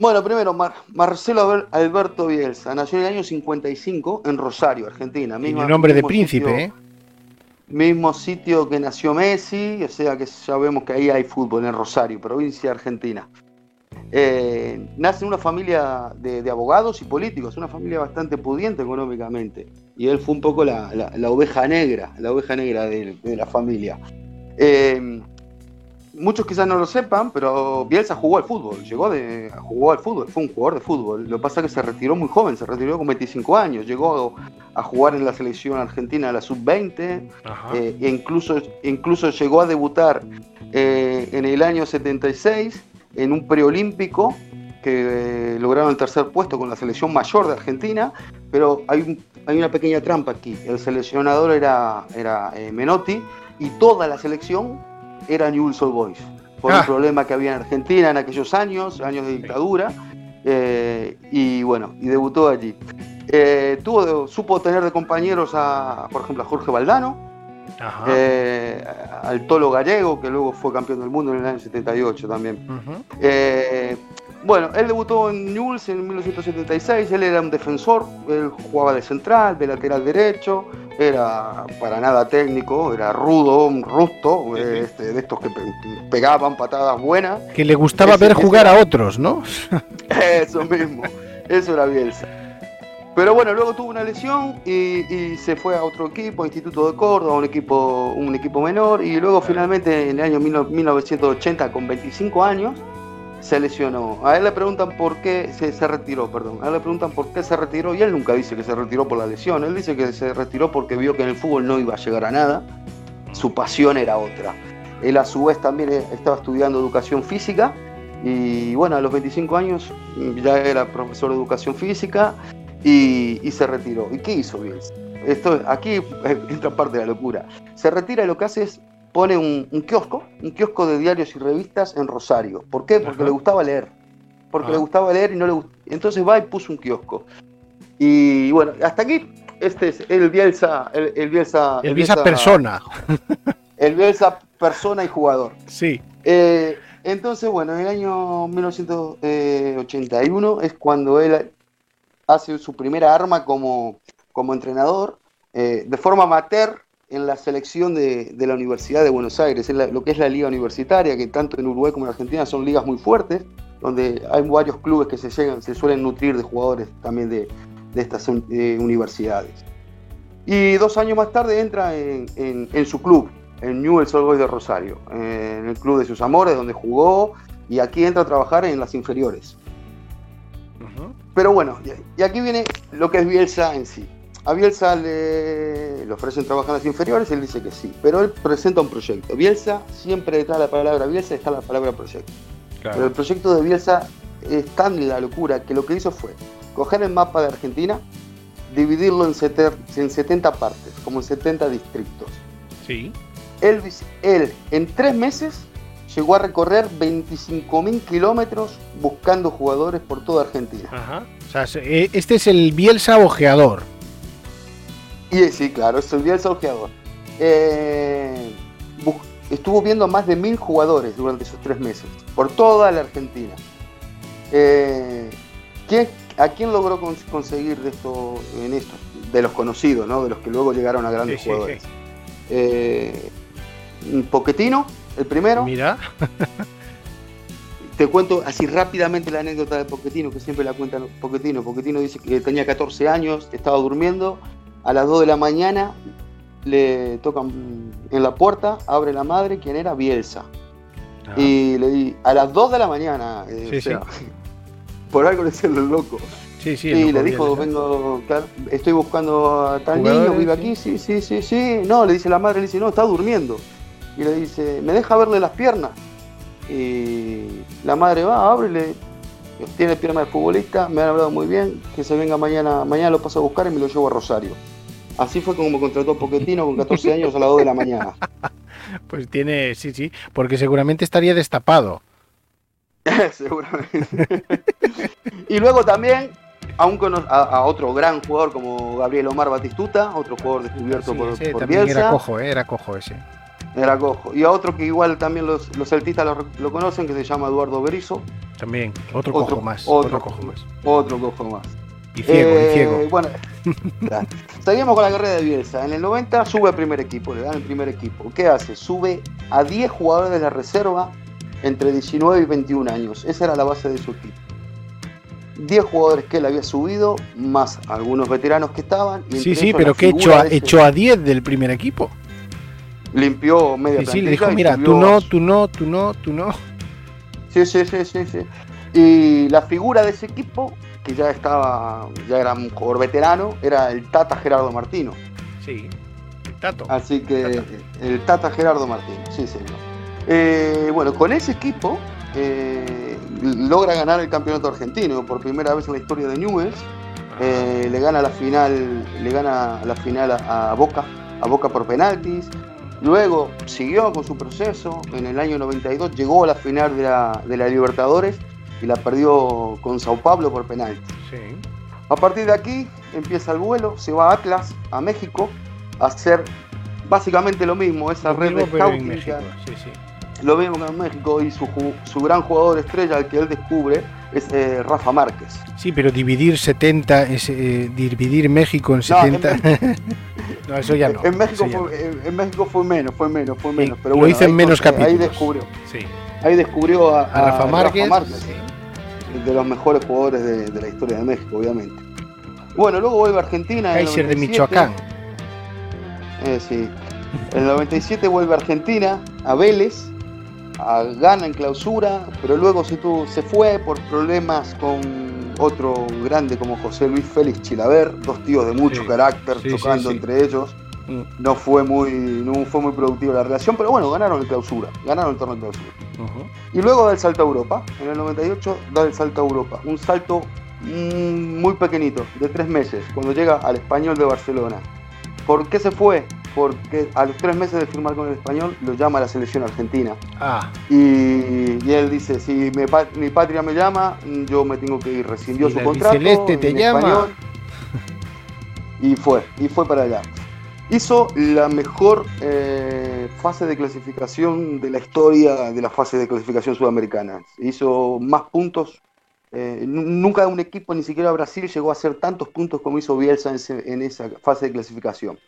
Bueno, primero, Mar- Marcelo Albert- Alberto Bielsa nació en el año 55 en Rosario, Argentina. Misma- nombre de príncipe, sitio- ¿eh? Mismo sitio que nació Messi, o sea que ya vemos que ahí hay fútbol en Rosario, provincia Argentina. Eh, nace en una familia de, de abogados y políticos, una familia bastante pudiente económicamente. Y él fue un poco la, la- la oveja negra, la oveja negra de, de la familia. Eh, muchos quizás no lo sepan, pero Bielsa jugó al fútbol, llegó de, jugó al fútbol, fue un jugador de fútbol. Lo que pasa es que se retiró muy joven, se retiró con 25 años, llegó a jugar en la selección argentina, la sub-20, Ajá. eh, e incluso, incluso llegó a debutar eh, en el año 76 en un preolímpico que eh, lograron el tercer puesto con la selección mayor de Argentina, pero hay, un- hay una pequeña trampa aquí. El seleccionador era, era Menotti y toda la selección era Newell's Old Boys, por Ah. un problema que había en Argentina en aquellos años, años de dictadura, eh, y bueno, y debutó allí. Eh, tuvo, supo tener de compañeros a, por ejemplo, a Jorge Valdano, eh, al Tolo Gallego, que luego fue campeón del mundo en el año 78 también. Bueno, él debutó en Newell's en 1976, él era un defensor, él jugaba de central, de lateral derecho, era para nada técnico, era rudo, un rusto, este, de estos que pe- pegaban patadas buenas. Que le gustaba Ese- ver jugar a otros, ¿no? [LAUGHS] Eso mismo, eso era Bielsa. Pero bueno, luego tuvo una lesión y, y se fue a otro equipo, Instituto de Córdoba, un equipo, un equipo menor, y luego finalmente en el año 1980, con 25 años, se lesionó. A él le preguntan por qué se, retiró, perdón. A él le preguntan por qué se retiró y él nunca dice que se retiró por la lesión. Él dice que se retiró porque vio que en el fútbol no iba a llegar a nada. Su pasión era otra. Él a su vez también eh, estaba estudiando educación física y bueno, a los 25 años ya era profesor de educación física y, y se retiró. ¿Y qué hizo Bielsa? Esto, aquí eh, entra parte de la locura. Se retira y lo que hace es pone un, un kiosco, un kiosco de diarios y revistas en Rosario. ¿Por qué? Porque Ajá. le gustaba leer. Porque Ah. le gustaba leer y no le gust- Entonces va y puso un kiosco. Y bueno, hasta aquí este es el Bielsa, el, el Bielsa, El Bielsa persona. [LAUGHS] el Bielsa persona y jugador. Sí. Eh, entonces, bueno, en el año 1981 es cuando él hace su primera arma como, como entrenador, eh, de forma amateur en la selección de, de la Universidad de Buenos Aires, en la- lo que es la liga universitaria, que tanto en Uruguay como en Argentina son ligas muy fuertes, donde hay varios clubes que se, llegan, se suelen nutrir de jugadores también de, de estas eh, universidades. Y dos años más tarde entra en, en- en su club, en Newell's Old Boys de Rosario, en el club de sus amores, donde jugó, y aquí entra a trabajar en las inferiores. Ujú. Pero bueno, y aquí viene lo que es Bielsa en sí. A Bielsa le, le ofrecen trabajar en las inferiores, él dice que sí, pero él presenta un proyecto. Bielsa, siempre detrás de la palabra Bielsa está la palabra proyecto. Pero el proyecto de Bielsa es tan la locura que lo que hizo fue coger el mapa de Argentina, dividirlo en, sete- en 70 partes, como en 70 distritos. Sí. Él, vis- él en tres meses llegó a recorrer 25.000 kilómetros buscando jugadores por toda Argentina. Ajá. O sea, se- eh, este es el Bielsa ojeador. Y sí, claro, es el ojeador. Eh, estuvo viendo a más de mil jugadores durante esos tres meses, por toda la Argentina. Eh, ¿quién- ¿A quién logró cons- conseguir de esto, en esto? De los conocidos, ¿no? De los que luego llegaron a grandes Sí, sí, jugadores. Eh, Poquetino, el primero. Mira. Te cuento así rápidamente la anécdota de Poquetino, que siempre la cuentan Poquetino. Poquetino dice que tenía 14 años, estaba durmiendo, a las 2 de la mañana le tocan en la puerta, abre la madre, quien era Bielsa. Ah. Y le di, a las 2 de la mañana, eh, Sí, o sea, [LAUGHS] por algo le decían los loco. Sí, sí. y le dijo, vengo, claro, estoy buscando a tal niño, vive aquí, sí, sí, sí, sí. No, le dice la madre, le dice, no, está durmiendo. Y le dice, ¿me deja verle las piernas? Y la madre va, abre, le, tiene pierna de futbolista, me han hablado muy bien, que se venga mañana, mañana lo paso a buscar y me lo llevo a Rosario. Así fue como contrató Poquetino con 14 años a las 2 de la mañana. [LAUGHS] Pues tiene, sí, sí. Porque seguramente estaría destapado. [LAUGHS] Seguramente. [LAUGHS] y luego también a, un a- a otro gran jugador como Gabriel Omar Batistuta, otro jugador descubierto Sí, por, ese por Bielsa. era cojo, eh, era cojo ese. Era cojo. Y a otro que igual también los, los celtistas lo, lo conocen, que se llama Eduardo Berizzo. También, otro, Otro- cojo más. otro Otro, cojo más. Otro cojo más. Y ciego, Eh, y ciego. Bueno, claro. seguimos con la carrera de Bielsa. En el 90 sube al primer equipo, le dan el primer equipo. ¿Qué hace? Sube a 10 jugadores de la reserva entre 19 y 21 años. Esa era la base de su equipo. 10 jugadores que él había subido, más algunos veteranos que estaban. y Sí, sí, pero que echó a, echó a 10 del primer equipo. Limpió media Sí, sí, le dijo, mira, tú no, tú no, tú no, tú no. Sí, sí, sí, sí, sí. Y la figura de ese equipo, que ya estaba, ya era un jugador veterano, era el Tata Gerardo Martino. Sí. Tato. Así que Tata. el Tata Gerardo Martino, sí, señor. Eh, bueno, con ese equipo eh, logra ganar el campeonato argentino por primera vez en la historia de Newell's. Eh, le gana la final, le gana la final a, a Boca, a Boca por penaltis. Luego siguió con su proceso. En el año 92 llegó a la final de la, de la Libertadores y la perdió con Sao Paulo por penaltis. Sí. A partir de aquí empieza el vuelo, se va a Atlas, a México, a hacer básicamente lo mismo, esa Lo red mismo, de scouting, México. que- Sí, sí. lo mismo que en México, y su, su gran jugador estrella, al que él descubre, es eh, Rafa Márquez. Sí, pero dividir 70, es, eh, dividir México en No, en [LAUGHS] 70. No, eso ya no. en, México fue, en, en México fue menos, fue menos, fue menos. pero lo bueno, hice en menos con- Ahí capítulos. descubrió. Sí. ahí descubrió a, A Rafa Márquez. sí. De los mejores jugadores de, de la historia de México, obviamente. Bueno, luego vuelve a Argentina. Kaiser de 97. Michoacán. Eh, sí. En el 97 vuelve a Argentina, a Vélez, a, gana en clausura, pero luego se, tuvo, se fue por problemas con otro grande como José Luis Félix Chilaver, dos tíos de mucho Sí. carácter, Sí, sí, chocando sí. entre ellos. No fue, muy, no fue muy productiva la relación, pero bueno, ganaron en clausura, ganaron el torneo de clausura. Y luego da el salto a Europa. En el 98 da el salto a Europa. Un salto mm, muy pequeñito, de tres meses, cuando llega al español de Barcelona. ¿Por qué se fue? Porque a los tres meses de firmar con el español lo llama la selección argentina. Ah, Y, y él dice, si mi, pa- mi patria me llama, yo me tengo que ir. Rescindió su contrato. albiceleste te llama. español. y fue, y fue para allá. Hizo la mejor eh, fase de clasificación de la historia de la fase de clasificación sudamericana. Hizo más puntos. eh, nu- nunca un equipo, ni siquiera Brasil, llegó a hacer tantos puntos como hizo Bielsa en, ese- en esa fase de clasificación.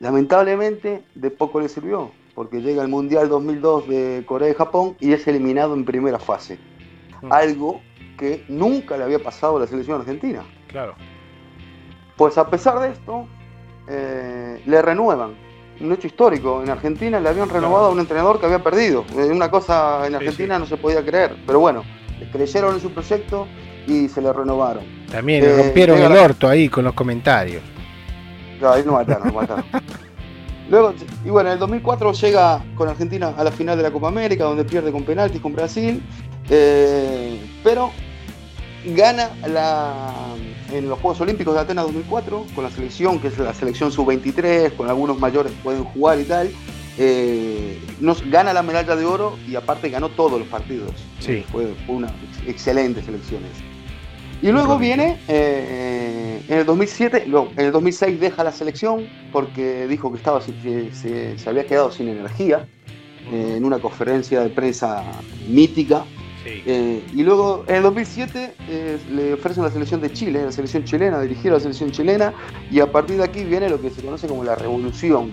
Lamentablemente, de poco le sirvió, porque llega el Mundial 2002 de Corea y Japón y es eliminado en primera fase. Mm. Algo que nunca le había pasado a la selección argentina. claro. Pues a pesar de esto, eh, le renuevan. Un hecho histórico. En Argentina le habían renovado a un entrenador que había perdido. Eh, Una cosa en Sí, Argentina no se podía creer. Pero bueno, creyeron en su proyecto y se le renovaron. También Eh, rompieron el orto ahí con los comentarios. Ahí lo mataron, lo mataron. [LAUGHS] Luego, y bueno, en el 2004 llega con Argentina a la final de la Copa América, donde pierde con penaltis con Brasil, eh, pero gana la, en los Juegos Olímpicos de Atenas 2004 con la selección, que es la selección sub-23, con algunos mayores que pueden jugar y tal. eh, nos gana la medalla de oro y aparte ganó todos los partidos. Sí. Fue, fue una ex- excelente selección esa. Y luego viene, eh, en el 2007, no, en el 2006 deja la selección porque dijo que estaba, que se, se había quedado sin energía eh, en una conferencia de prensa mítica. Eh, y luego en el 2007 eh, le ofrecen la selección de Chile, la selección chilena, dirigir a la selección chilena, y a partir de aquí viene lo que se conoce como la revolución.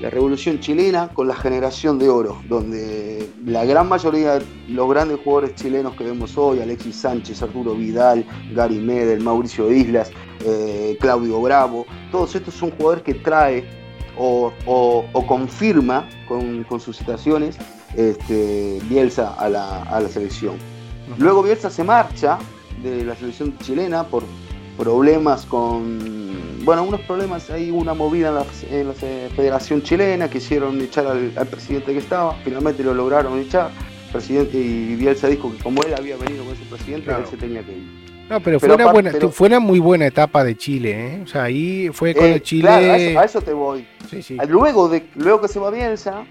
La revolución chilena con la generación de oro, donde la gran mayoría los grandes jugadores chilenos que vemos hoy, Alexis Sánchez, Arturo Vidal, Gary Medel, Mauricio Islas, eh, Claudio Bravo, todos estos son jugadores que trae o, confirma con, con sus citaciones este, Bielsa a la, a la selección. Luego Bielsa se marcha de la selección chilena por problemas con, bueno, unos problemas, hay una movida en la, en la Federación Chilena, quisieron echar al, al presidente que estaba, finalmente lo lograron echar, presidente y Bielsa dijo que como él había venido con ese presidente, Claro. él se tenía que ir. No, pero, Pero fue, una aparte- buena, pero- fue una muy buena etapa de Chile, ¿eh? O sea, ahí fue con Eh, Chile. Claro, a eso, a eso te voy. Sí, sí. Luego, de, luego que se va Bielsa,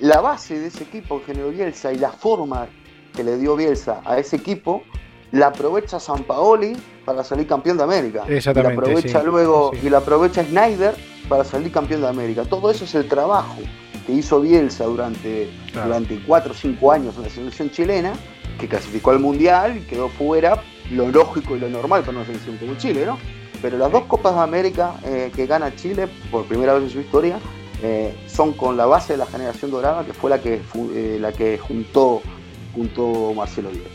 la base de ese equipo que generó Bielsa y la forma que le dio Bielsa a ese equipo, la aprovecha San Paoli para salir campeón de América. Exactamente, Y la aprovecha sí, luego, sí. y la aprovecha Snyder para salir campeón de América. Todo eso es el trabajo que hizo Bielsa durante, Claro. durante 4 o 5 años en la selección chilena, que clasificó al Mundial y quedó fuera lo lógico y lo normal para una selección como Chile, ¿no? Pero las dos Copas de América eh, que gana Chile por primera vez en su historia eh, son con la base de la generación dorada, que fue la que, eh, la que juntó, juntó Marcelo Díaz.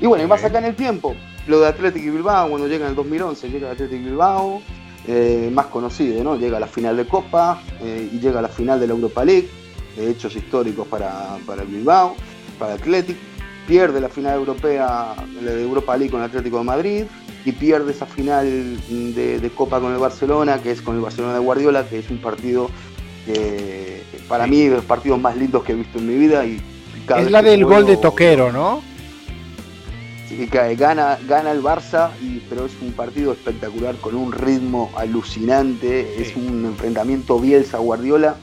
Y bueno, y más acá en el tiempo, lo de Athletic y Bilbao, cuando llega en el 2011, llega el Athletic Bilbao, eh, más conocido, ¿no? Llega a la final de Copa y llega a la final de la Europa League, de hechos históricos para, para el Bilbao, para el Athletic, pierde la final europea, la de Europa League con el Atlético de Madrid y pierde esa final de, de Copa con el Barcelona, que es con el Barcelona de Guardiola, que es un partido que para mí es de los partidos más lindos que he visto en mi vida y cada Es la del gol de Toquero, ¿no? Sí, que gana, gana el Barça, y, pero es un partido espectacular con un ritmo alucinante. Es un enfrentamiento Bielsa-Guardiola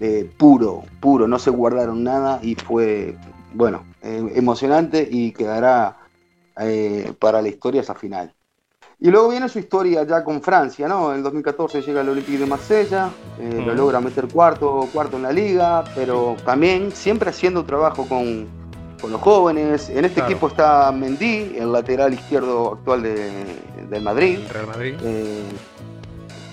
eh, puro, puro. No se guardaron nada y fue, bueno, eh, emocionante y quedará eh, para la historia esa final. Y luego viene su historia ya con Francia, ¿no? En 2014 llega al Olympique de Marsella, eh, lo logra meter cuarto, cuarto en la liga, pero también siempre haciendo trabajo con, con los jóvenes. En este Claro. equipo está Mendy, el lateral izquierdo actual de, del Madrid. El Real Madrid. Eh,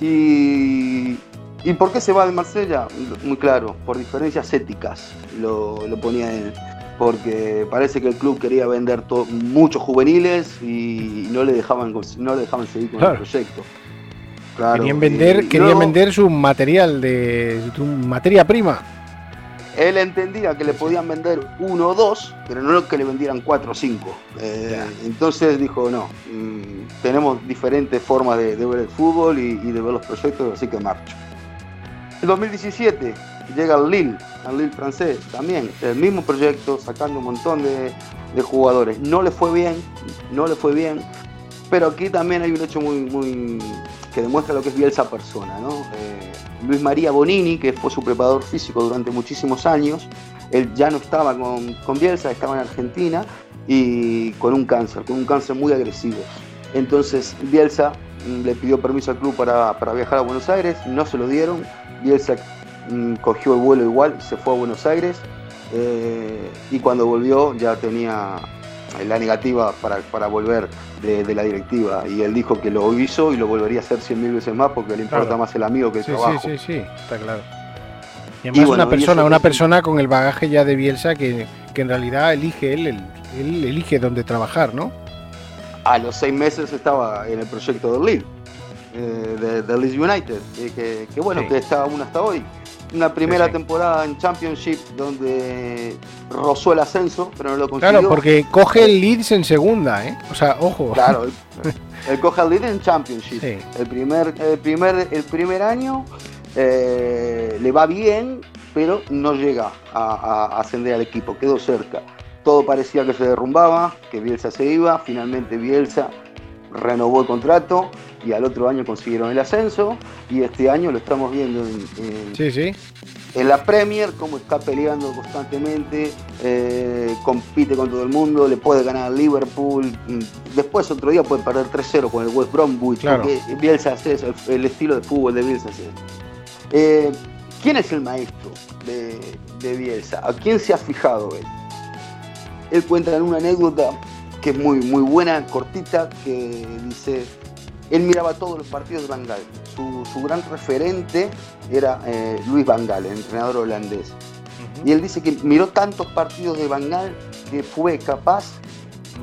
y, ¿Y por qué se va de Marsella? Muy claro, por diferencias éticas, lo, lo ponía él. Porque parece que el club quería vender muchos juveniles y no le dejaban, no le dejaban seguir con Claro. el proyecto. Claro, querían vender, querían luego vender su material de su materia prima. Él entendía que le podían vender uno o dos, pero no que le vendieran cuatro o cinco. Eh, entonces dijo, no, mm, tenemos diferentes formas de, de ver el fútbol y, y de ver los proyectos, así que marcho. En 2017 llega al Lille, al Lille francés, también el mismo proyecto, sacando un montón de, de jugadores. No le fue bien, no le fue bien, pero aquí también hay un hecho muy, muy que demuestra lo que es Bielsa persona, ¿no? Eh, Luis María Bonini, que fue su preparador físico durante muchísimos años, él ya no estaba con, con Bielsa, estaba en Argentina y con un cáncer, con un cáncer muy agresivo. Entonces Bielsa mm, le pidió permiso al club para, para viajar a Buenos Aires, no se lo dieron, Bielsa cogió el vuelo igual, se fue a Buenos Aires eh, y cuando volvió ya tenía la negativa para, para volver de, de la directiva y él dijo que lo hizo y lo volvería a hacer cien mil veces más porque le importa Claro. más el amigo que el Sí, trabajo. sí, sí, sí, está claro. Y además bueno, una persona, eso una persona con el bagaje ya de Bielsa que, que en realidad elige él, él, él elige dónde trabajar, ¿no? a los seis meses estaba en el proyecto del Lille, eh, de, de Leeds United, eh, que, que bueno, Sí. que está aún hasta hoy. Una primera sí. temporada en Championship donde rozó el ascenso, pero no lo consiguió. Claro, porque coge el Leeds en segunda, ¿eh? O sea, ojo. Claro, [LAUGHS] él, él coge al Lille en Championship. Sí. El, primer, el, primer, el primer año eh, le va bien, pero no llega a, a ascender al equipo, quedó cerca. Todo parecía que se derrumbaba, que Bielsa se iba, finalmente Bielsa renovó el contrato y al otro año consiguieron el ascenso y este año lo estamos viendo en, en- Sí, sí. en la Premier, como está peleando constantemente, eh, compite con todo el mundo, le puede ganar al Liverpool, mm, después otro día puede perder 3-0 con el West Bromwich, Claro. porque Bielsa hace eso, el, el estilo de fútbol de Bielsa hace eso. Eh, ¿Quién es el maestro de, de Bielsa? ¿A quién se ha fijado él? Él cuenta en una anécdota que es muy, muy buena, cortita, que dice, él miraba todos los partidos de Van Gaal. Su, su gran referente era eh, Luis Van Gaal, el entrenador holandés. Y él dice que miró tantos partidos de Van Gaal que fue capaz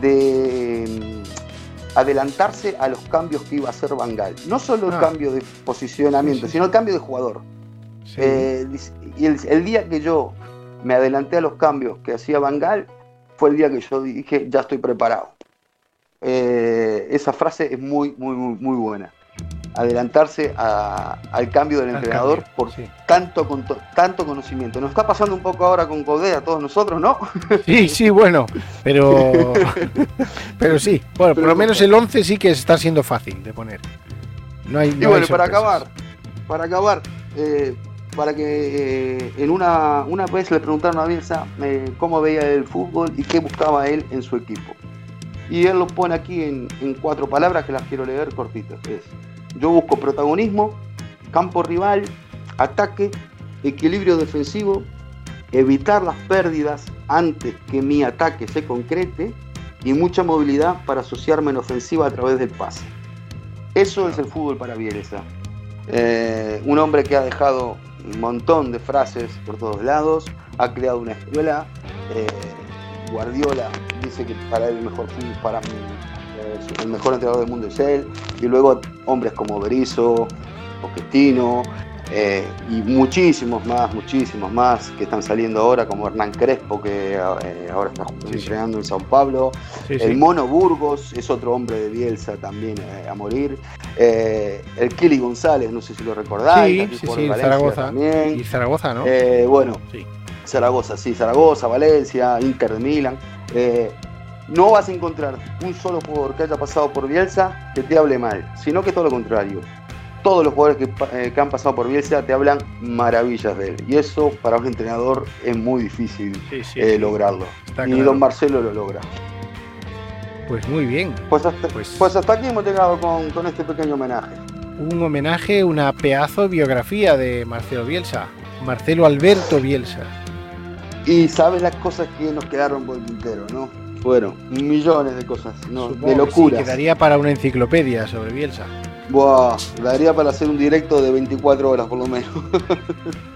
de mm, adelantarse a los cambios que iba a hacer Van Gaal. No solo el Ah. cambio de posicionamiento, Sí, sino el cambio de jugador. Sí. Eh, y el, el día que yo me adelanté a los cambios que hacía Van Gaal, fue el día que yo dije, ya estoy preparado. Eh, esa frase es muy, muy, muy, muy buena. Adelantarse a- al cambio del Al entrenador cambio, por sí. tanto, con tanto conocimiento. Nos está pasando un poco ahora con Codé a todos nosotros, ¿no? [LAUGHS] Sí, sí, bueno, pero [LAUGHS] pero sí, bueno, por lo menos el 11 sí que está siendo fácil de poner. No hay, Y no bueno, hay para acabar, para acabar, eh, para que eh, en una, una vez le preguntaron a Bielsa eh, cómo veía el fútbol y qué buscaba él en su equipo. Y él lo pone aquí en, cuatro palabras que las quiero leer cortitas. Es, yo busco protagonismo, campo rival, ataque, equilibrio defensivo, evitar las pérdidas antes que mi ataque se concrete y mucha movilidad para asociarme en ofensiva a través del pase. Eso es el fútbol para Bielsa. Eh, un hombre que ha dejado un montón de frases por todos lados, ha creado una escuela. eh, Guardiola dice que para él el mejor para mí, el mejor entrenador del mundo es él. Y luego hombres como Berizzo, Pochettino, eh, y muchísimos más, muchísimos más que están saliendo ahora, como Hernán Crespo, que eh, ahora está Sí, sí. entrenando en Sao Paulo. Sí, El. Mono Burgos es otro hombre de Bielsa también eh, a morir. El Kili González, no sé si lo recordáis. Sí, sí, Valencia Zaragoza. También. Y Zaragoza, ¿no? Bueno, Sí. Zaragoza, sí, Zaragoza, Valencia, Inter de Milán. Eh, no vas a encontrar un solo jugador que haya pasado por Bielsa que te hable mal, sino que todo lo contrario. Todos los jugadores que, eh, que han pasado por Bielsa te hablan maravillas de él. Y eso para un entrenador es muy difícil Sí, sí, eh, lograrlo. Y claro. don Marcelo lo logra. Pues muy bien. Pues hasta, Pues- pues hasta aquí hemos llegado con, con este pequeño homenaje. Un homenaje, una pedazo de biografía de Marcelo Bielsa. Marcelo Alberto Bielsa. Y sabes las cosas que nos quedaron por el tintero, ¿no? Fueron millones de cosas, ¿no? Supongo de que locuras. Sí, quedaría para una enciclopedia sobre Bielsa. Buah, daría para hacer un directo de 24 horas por lo menos. [LAUGHS]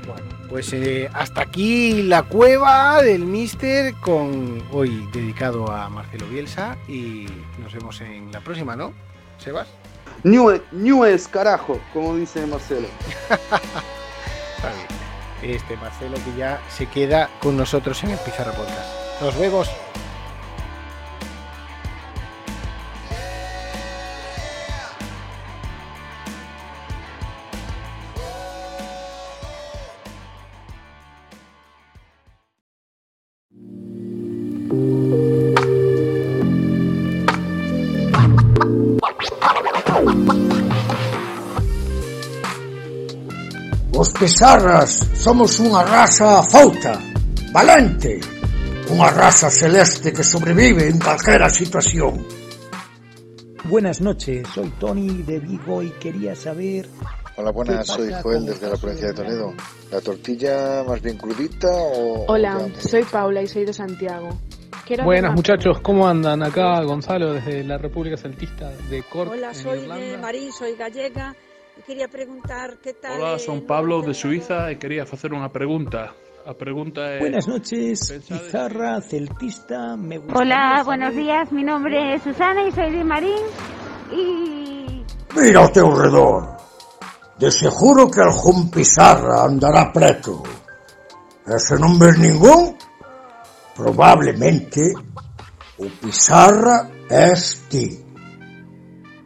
Bueno, pues eh, hasta aquí la cueva del Mister con hoy dedicado a Marcelo Bielsa y nos vemos en la próxima, ¿no? Sebas. New, Newes, carajo, como dice Marcelo. [LAUGHS] Está bien. Este Marcelo que ya se queda con nosotros en el Pizarra Podcast. Nos vemos. Os Pizarras somos unha raza fouta, valente, unha raza celeste que sobrevive en calquera situación. Buenas noches, soy Tony de Vigo y quería saber Hola, buenas, ¿Qué soy Joel desde la provincia de Toledo. ¿La tortilla más bien crudita o...? Hola, soy Paula y soy de Santiago. Quiero Buenas muchachos. ¿cómo andan? Acá Gonzalo desde la República Celtista de Cork, Hola, en soy Irlanda. de Marín, soy gallega quería preguntar que tal Hola, son Pablo de? Suiza e quería facer unha pregunta. A pregunta é... Buenas noches, Pizarra Celtista, me gustaría Hola, saber- buenos días. Mi nombre es Susana y soy de Marín. Y Mira ao teu redor. De seguro que algún Pizarra andará preto. E se non ves ningún, probablemente o Pizarra es ti.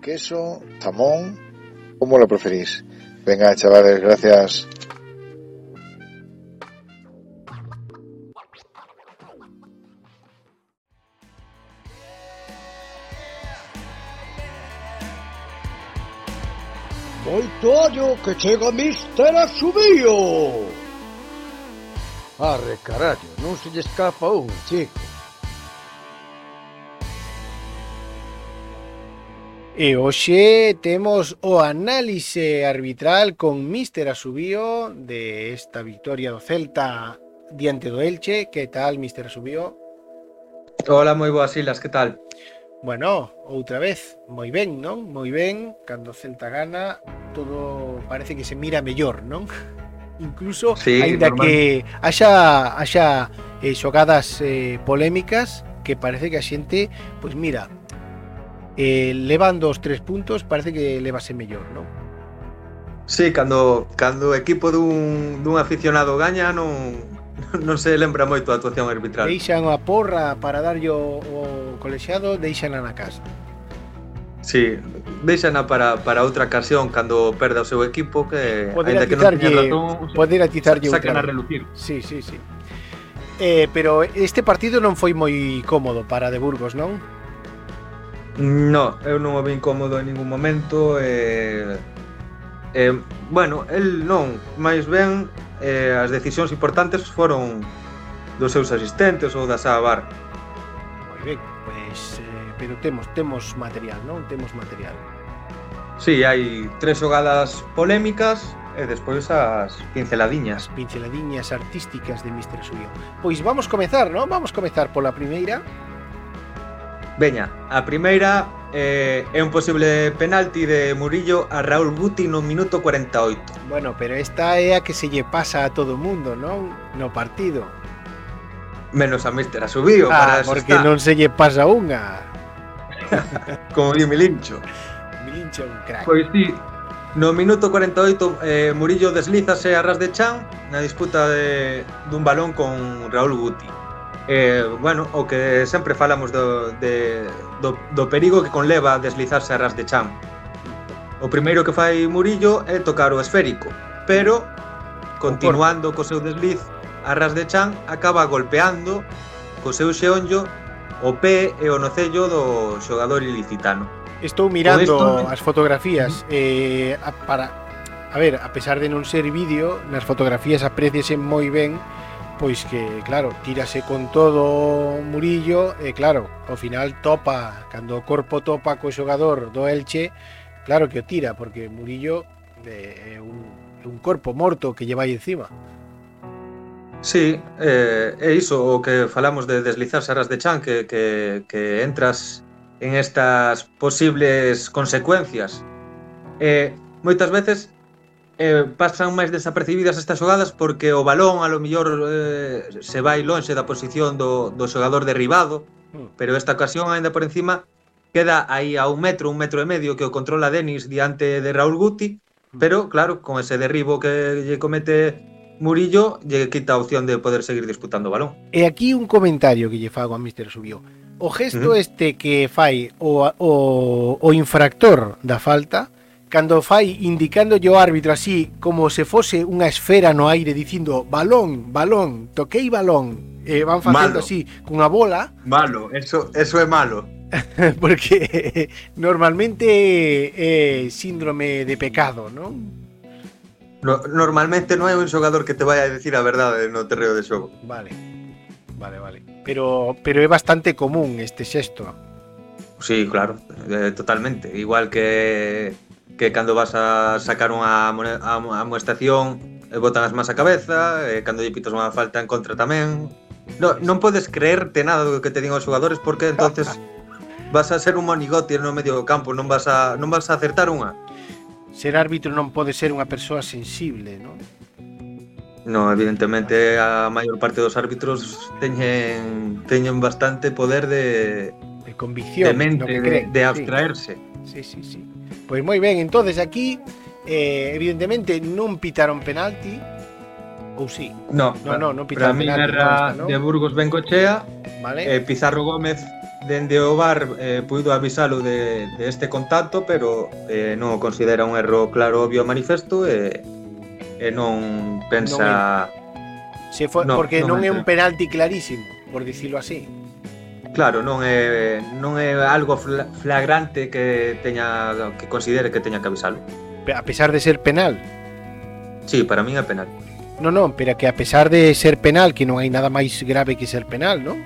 Queso, jamón, ¿cómo lo preferís? Venga, chavales, gracias. Moito ollo que chega Mister Asubío. Arre, carallo, non se lle escapa un, chico. E hoxe temos o análise arbitral con Mister Asubío de esta victoria do Celta diante do Elche. Que tal, Mister Asubío? Hola, moi boas ilas, que tal? Bueno, outra vez, moi ben, non? Moi ben, cando Celta gana, todo parece que se mira mellor, non? [LAUGHS] Incluso, sí, ainda normal. que haxa, haxa eh, xogadas eh, polémicas, que parece que a xente, pois mira, eh, levando os tres puntos parece que levase mellor, non? Sí, cando, cando o equipo dun, dun aficionado gaña non, [LAUGHS] non se lembra moito a actuación arbitral. Deixan a porra para darlle o, o colexiado, deixan na casa. Sí, deixana para, para outra ocasión cando perda o seu equipo que poder ainda que non teña razón, poder atizarlle outra. Sacan a relucir. Sí, sí, sí. Eh, pero este partido non foi moi cómodo para De Burgos, non? No, eu non o vi incómodo en ningún momento e... eh, eh, Bueno, el non, máis ben eh, as decisións importantes foron dos seus asistentes ou da Sabar Moi ben, pois, eh, pero temos, temos material, non? Temos material Si, sí, hai tres xogadas polémicas e despois as pinceladiñas. As pinceladiñas artísticas de Mr. Suyo. Pois vamos comezar, non? Vamos comezar pola primeira, Veña, a primeira eh, é un posible penalti de Murillo a Raúl Guti no minuto 48. Bueno, pero esta é a que se lle pasa a todo mundo, non? No partido. Menos a Mister a subido ah, para porque está. non se lle pasa unha. [LAUGHS] Como di Milincho. Milincho un crack. Pois sí, No minuto 48 eh, Murillo deslízase a ras de chan na disputa de, dun balón con Raúl Guti eh, bueno, o que sempre falamos do, de, do, do perigo que conleva deslizarse a ras de chan. O primeiro que fai Murillo é tocar o esférico, pero continuando co seu desliz a ras de chan acaba golpeando co seu xeonllo o pé e o nocello do xogador ilicitano. Estou mirando esto... as fotografías eh, para A ver, a pesar de non ser vídeo, nas fotografías apreciase moi ben pois que, claro, tírase con todo Murillo e, claro, ao final topa, cando o corpo topa co xogador do Elche, claro que o tira, porque Murillo eh, é un, un corpo morto que lle vai encima. Sí, eh, é iso o que falamos de deslizarse aras de chan que, que, que entras en estas posibles consecuencias. Eh, moitas veces eh, pasan máis desapercibidas estas xogadas porque o balón a lo mellor eh, se vai lonxe da posición do, do xogador derribado hmm. pero esta ocasión aínda por encima queda aí a un metro, un metro e medio que o controla Denis diante de Raúl Guti hmm. pero claro, con ese derribo que lle comete Murillo lle quita a opción de poder seguir disputando o balón. E aquí un comentario que lle fago a Mister Subió. O gesto uh -huh. este que fai o, o, o infractor da falta cando fai indicando o árbitro así como se fose unha esfera no aire dicindo balón, balón, toquei balón, e van facendo Malo. así cunha bola, Malo, eso, eso é malo. [LAUGHS] porque normalmente é síndrome de pecado, non? No, normalmente non é un xogador que te vai a decir a verdade no terreo de xogo. Vale. Vale, vale. Pero pero é bastante común este xesto. Sí, claro, eh, totalmente. Igual que que cando vas a sacar unha amoestación eh, botan as más a cabeza, e cando lle pitas unha falta en contra tamén. No, non podes creerte nada do que te digan os xogadores porque entonces [LAUGHS] vas a ser un monigote no medio do campo, non vas a non vas a acertar unha. Ser árbitro non pode ser unha persoa sensible, non? No, evidentemente a maior parte dos árbitros teñen teñen bastante poder de de convicción, de mente, no que creen, de, de abstraerse. Sí, sí, sí. sí. Pois moi ben, entonces aquí eh, evidentemente non pitaron penalti ou si? Sí. No, no, no, non pitaron para penalti. Para no? de Burgos Bencochea, vale. eh, Pizarro Gómez dende o bar eh, puido avisalo de, de este contacto, pero eh, non o considera un erro claro obvio manifesto e, e non pensa... Non é, se foi, no, porque non, non é un penalti clarísimo, por dicilo así. Claro, non é non é algo flagrante que teña que considere que teña que avisalo. A pesar de ser penal. Sí, para min é penal. Non, non, pero que a pesar de ser penal, que non hai nada máis grave que ser penal, non?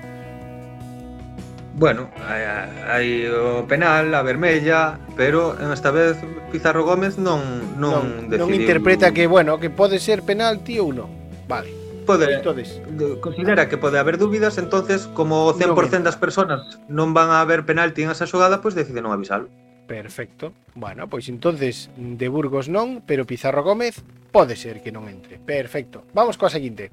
Bueno, hai, hai o penal, a vermella, pero esta vez Pizarro Gómez non non, non decidiu... Non interpreta que, bueno, que pode ser penalti ou non. Vale pode, entonces, considera que pode haber dúbidas, entonces como o 100% no das persoas non van a haber penalti en esa xogada, pois pues decide non avisalo. Perfecto. Bueno, pois entonces de Burgos non, pero Pizarro Gómez pode ser que non entre. Perfecto. Vamos coa seguinte.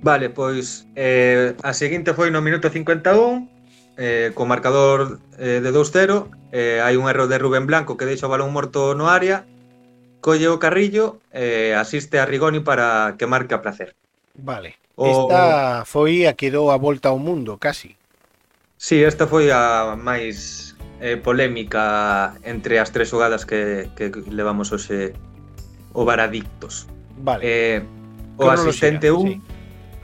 Vale, pois eh, a seguinte foi no minuto 51 eh, co marcador eh, de 2-0 eh, hai un erro de Rubén Blanco que deixa o balón morto no área colle o carrillo e asiste a Rigoni para que marque a placer. Vale. O... Esta foi a que dou a volta ao mundo, casi. Sí, esta foi a máis eh, polémica entre as tres xogadas que, que levamos hoxe o Varadictos. Vale. Eh, o asistente 1 sí.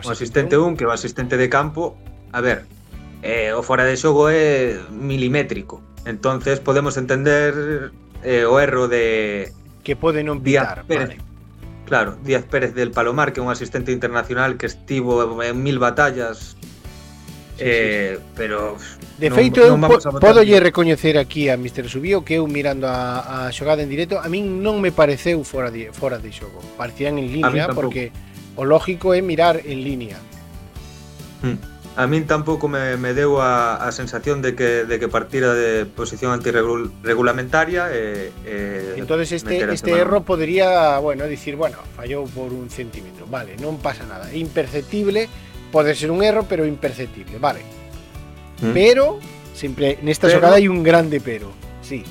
o asistente 1 que é o asistente de campo a ver eh, o fora de xogo é milimétrico entonces podemos entender eh, o erro de que pitar. Pérez. Vale. Claro, Díaz Pérez del Palomar, que é un asistente internacional que estivo en mil batallas, eh, pero De non- feito, non vamos aquí. recoñecer aquí a Mr. Subío que eu mirando a, a xogada en directo, a min non me pareceu fora de, fora de xogo. Parecían en línea, porque o lógico é mirar en línea. a min tampouco me, me deu a, a sensación de que, de que partira de posición antirregulamentaria e, e entonces este, este erro podría bueno, dicir, bueno, fallou por un centímetro vale, non pasa nada, é imperceptible pode ser un erro, pero imperceptible. Vale, ¿Mm? pero sempre, nesta pero, xogada hai un grande pero sí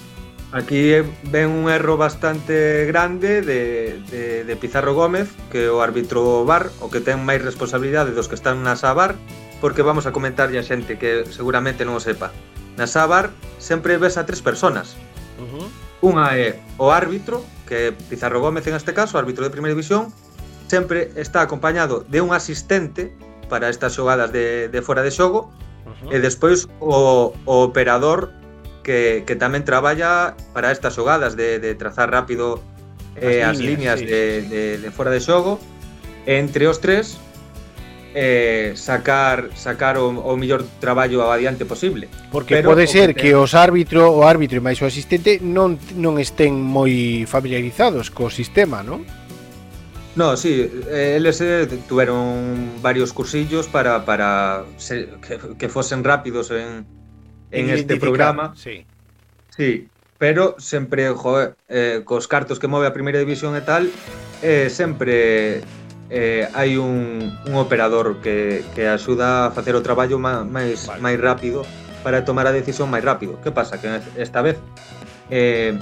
Aquí ven un erro bastante grande de, de, de Pizarro Gómez, que o árbitro VAR, o que ten máis responsabilidade dos que están na Sabar, porque vamos a comentarlle a xente que seguramente non o sepa. Na Sábar sempre ves a tres personas. Uh -huh. Unha é o árbitro, que Pizarro Gómez en este caso, árbitro de primeira división, sempre está acompañado de un asistente para estas xogadas de, de fora de xogo, uh -huh. e despois o, o operador que, que tamén traballa para estas xogadas de, de trazar rápido eh, as, as líneas, líneas sí, de, sí. De, de fora de xogo. Entre os tres eh, sacar sacar o, o mellor traballo adiante posible. Porque Pero, pode ser que, ten... que os árbitro o árbitro e máis o asistente non non estén moi familiarizados co sistema, non? No, sí, eles eh, varios cursillos para, para ser, que, que fosen rápidos en, en este programa. Sí. Sí, pero sempre, joder, eh, cos cartos que move a primeira división e tal, eh, sempre eh, hai un, un operador que, que axuda a facer o traballo máis, vale. máis rápido para tomar a decisión máis rápido. Que pasa? Que esta vez eh,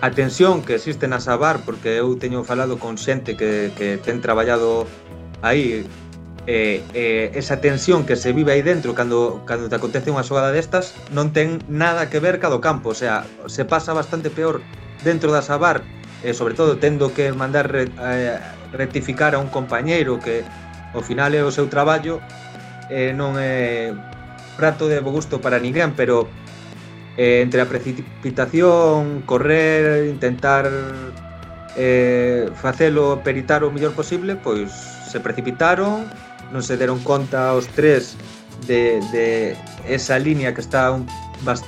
a tensión que existe na Sabar, porque eu teño falado con xente que, que ten traballado aí, eh, eh, esa tensión que se vive aí dentro cando, cando te acontece unha xogada destas non ten nada que ver ca do campo, o sea, se pasa bastante peor dentro da Sabar, eh, sobre todo tendo que mandar eh, rectificar a un compañeiro que ao final é o seu traballo eh, non é prato de bo gusto para ninguén, pero eh, entre a precipitación, correr, intentar eh, facelo peritar o mellor posible, pois se precipitaron, non se deron conta os tres de, de esa línea que está un bast,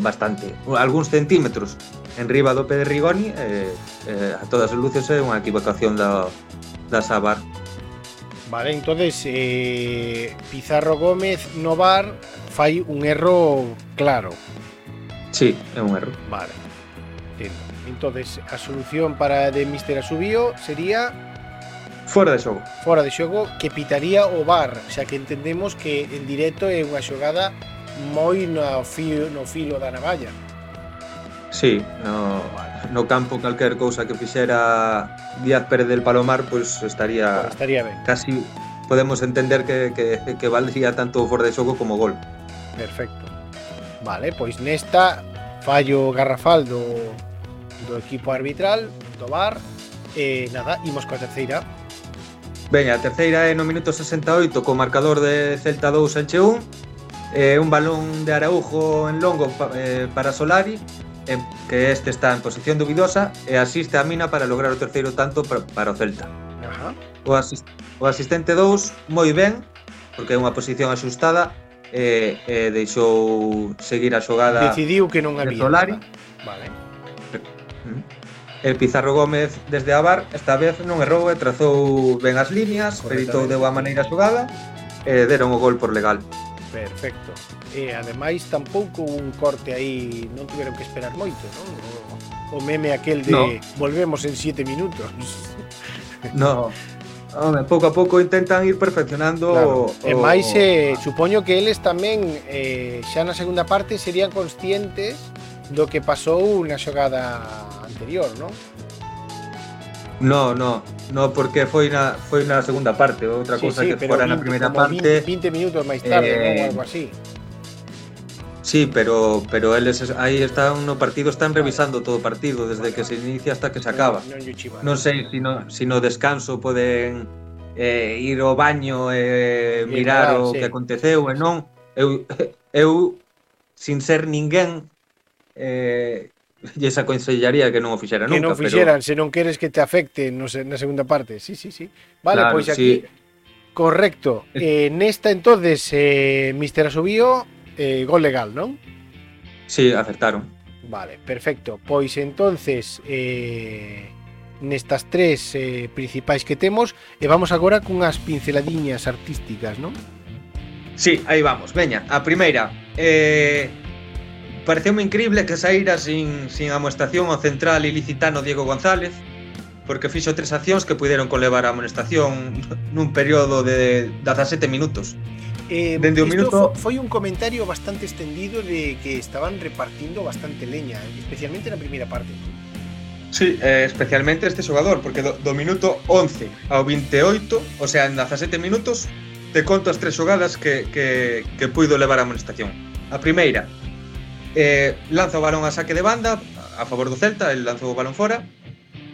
bastante, algúns centímetros en riba do pé de Rigoni e, e a todas as luces é unha equivocación da, da Sabar. Vale, entonces eh, Pizarro Gómez no bar fai un erro claro. Sí, é un erro. Vale. Entendo. Entonces, a solución para de Mister Asubio sería fora de xogo. Fora de xogo que pitaría o bar, xa que entendemos que en directo é unha xogada moi no filo, no filo da navalla. Sí, no, no campo calquer cousa que fixera Díaz Pérez del Palomar, pois pues estaría pues estaría ben. Casi podemos entender que, que, que valdría tanto fora de xogo como gol. Perfecto. Vale, pois nesta fallo garrafal do, do equipo arbitral, do bar, e nada, imos coa terceira. Veña, a terceira é no minuto 68 co marcador de Celta 2 Elche 1 eh, un balón de Araujo en longo pa, eh, para Solari en que este está en posición dubidosa e asiste a Mina para lograr o terceiro tanto para o Celta. Ajá. O, asist o asistente 2 moi ben, porque é unha posición axustada, e, e deixou seguir a xogada Decidiu que non había. Solari. Vale. Mm. El Pizarro Gómez desde a bar esta vez non errou e trazou ben as líneas, peritou de boa maneira a xogada e deron o gol por legal. Perfecto. E ademais tampouco un corte aí, non tiveron que esperar moito, non? O, o meme aquel de no. volvemos en 7 minutos. [LAUGHS] No. Home, pouco a pouco intentan ir perfeccionando claro. o, o... E máis, eh, supoño que eles tamén eh, xa na segunda parte serían conscientes do que pasou na xogada anterior, non? No, no, no, porque foi na foi na segunda parte, outra sí, cousa sí, que fora 20, na primeira parte. 20 minutos máis tarde, eh, ou algo así. Sí, pero pero eles aí están no partido, están revisando todo o partido desde que se inicia hasta que se acaba. Non sei se no, se no descanso poden eh, ir ao baño e eh, mirar o sí. que aconteceu e non eu [LAUGHS] eu sin ser ninguén eh, [LAUGHS] lle esa consellaría que non o fixera que nunca. Que non fixeran, pero... se non queres que te afecte no se, na segunda parte. Sí, sí, sí. Vale, claro, pois aquí... Sí. Correcto. Eh, nesta entonces, eh, Mr. Asubío, eh, gol legal, non? Sí, acertaron. Vale, perfecto. Pois entonces, eh, nestas tres eh, principais que temos, e vamos agora cunhas pinceladiñas artísticas, non? Sí, aí vamos. Veña, a primeira, eh, Pareceume increíble que saíra sin, sin amoestación ao central ilicitano Diego González, porque fixo tres accións que puderon conlevar a amonestación nun período de 17 minutos. Eh, Dende o minuto foi un comentario bastante extendido de que estaban repartindo bastante leña, especialmente na primeira parte. Sí, eh, especialmente este xogador, porque do, do minuto 11 ao 28, o sea, en 17 minutos, te conto as tres xogadas que, que, que puido levar a amonestación. A primeira, Eh, lanza o balón a saque de banda a favor do Celta, el lanzou o balón fora.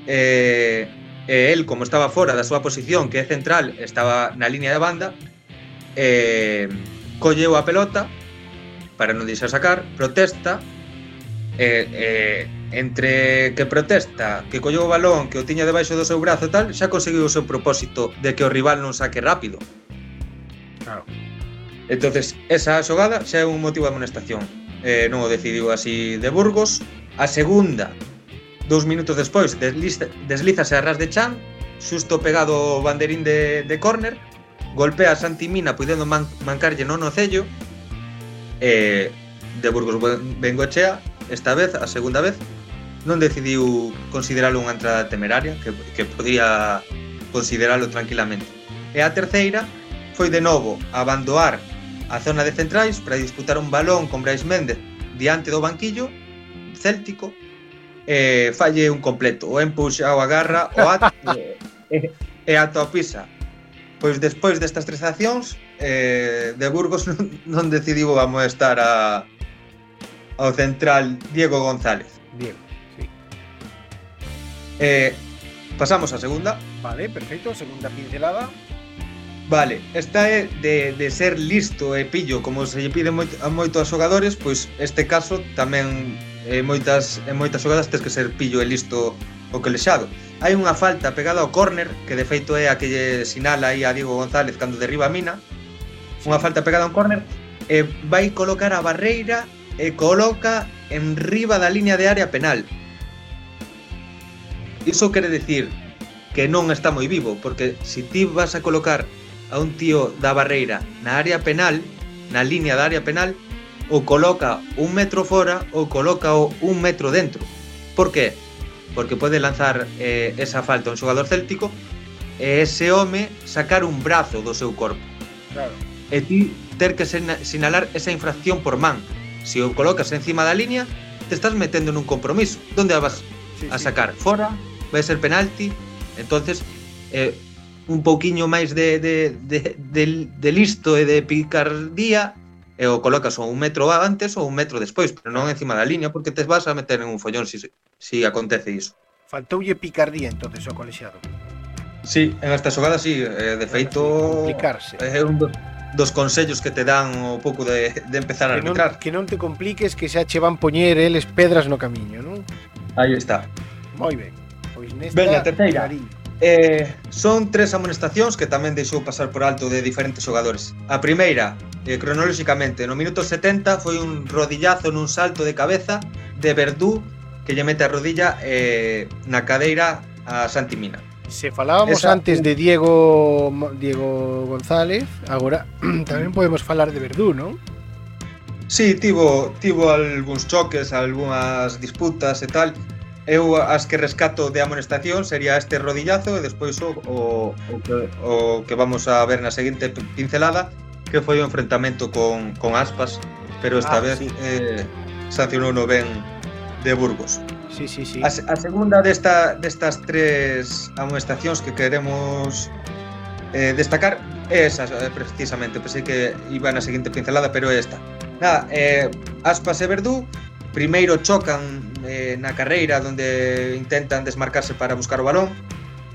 Eh, e el, como estaba fora da súa posición, que é central, estaba na línea de banda, eh, colleu a pelota para non deixar sacar, protesta, eh, eh, entre que protesta, que colleu o balón, que o tiña debaixo do seu brazo e tal, xa conseguiu o seu propósito de que o rival non saque rápido. Claro. Entonces, esa xogada xa é un motivo de amonestación eh, non o decidiu así de Burgos. A segunda, dous minutos despois, desliza, deslizase a ras de chan, xusto pegado o banderín de, de córner, golpea a Santi Mina podendo man, mancarlle non no cello, e eh, de Burgos Bengochea, esta vez, a segunda vez, non decidiu consideralo unha entrada temeraria, que, que podía consideralo tranquilamente. E a terceira foi de novo abandoar a zona de centrais para disputar un balón con Brais Méndez diante do banquillo céltico e falle un completo. O empuxa o agarra o ato [LAUGHS] e ato pisa pois despois destas tres accións eh, de Burgos [LAUGHS] non, non decidiu a molestar a, ao central Diego González. Diego, sí. Eh, Pasamos a segunda. Vale, perfecto, segunda pincelada. Vale, esta é de, de ser listo e pillo, como se lle pide moito, a moito aos xogadores, pois este caso tamén eh, moitas, en moitas xogadas tes que ser pillo e listo o colexado. Hai unha falta pegada ao córner, que de feito é a que lle sinala aí a Diego González cando derriba a mina, unha falta pegada a un córner, e vai colocar a barreira e coloca en riba da liña de área penal. Iso quere decir que non está moi vivo, porque se ti vas a colocar a un tío da barreira na área penal, na línea da área penal, o coloca un metro fora ou coloca o un metro dentro. Por qué? Porque pode lanzar eh, esa falta a un xogador céltico e ese home sacar un brazo do seu corpo. Claro. E ti ter que sinalar esa infracción por man. Se o colocas encima da liña, te estás metendo nun compromiso. Donde vas sí, a sacar? Sí. Fora? Vai ser penalti? Entonces, eh, un pouquiño máis de, de, de, de, de listo e de picardía e o colocas ou un metro antes ou un metro despois, pero non encima da liña porque te vas a meter en un follón se si, si acontece iso. Faltoulle picardía entonces ao colexiado. Sí, en esta xogada sí, eh, de feito é un dos, dos consellos que te dan o pouco de, de empezar a que non, arbitrar. Que non te compliques que xa che van poñer eles pedras no camiño, non? Aí está. Moi ben. Pois nesta Ven, terceira. Clarín. Eh, son tres amonestacións que tamén deixou pasar por alto de diferentes xogadores. A primeira, eh, cronolóxicamente, no minuto 70 foi un rodillazo nun salto de cabeza de Verdú que lle mete a rodilla eh, na cadeira a Santi Mina. Se falábamos Esa... antes de Diego Diego González, agora [CLEARS THROAT] tamén podemos falar de Verdú, non? Sí, tivo, tivo algúns choques, algunhas disputas e tal, eu as que rescato de amonestación sería este rodillazo e despois o, o, o, que, o que vamos a ver na seguinte pincelada que foi o enfrentamento con, con Aspas pero esta ah, vez sí. eh, sancionou no ben de Burgos sí, sí, sí. A, a segunda desta, destas tres amonestacións que queremos eh, destacar é esa eh, precisamente pensei que iba na seguinte pincelada pero é esta Nada, eh, Aspas e Verdú primeiro chocan eh, na carreira onde intentan desmarcarse para buscar o balón,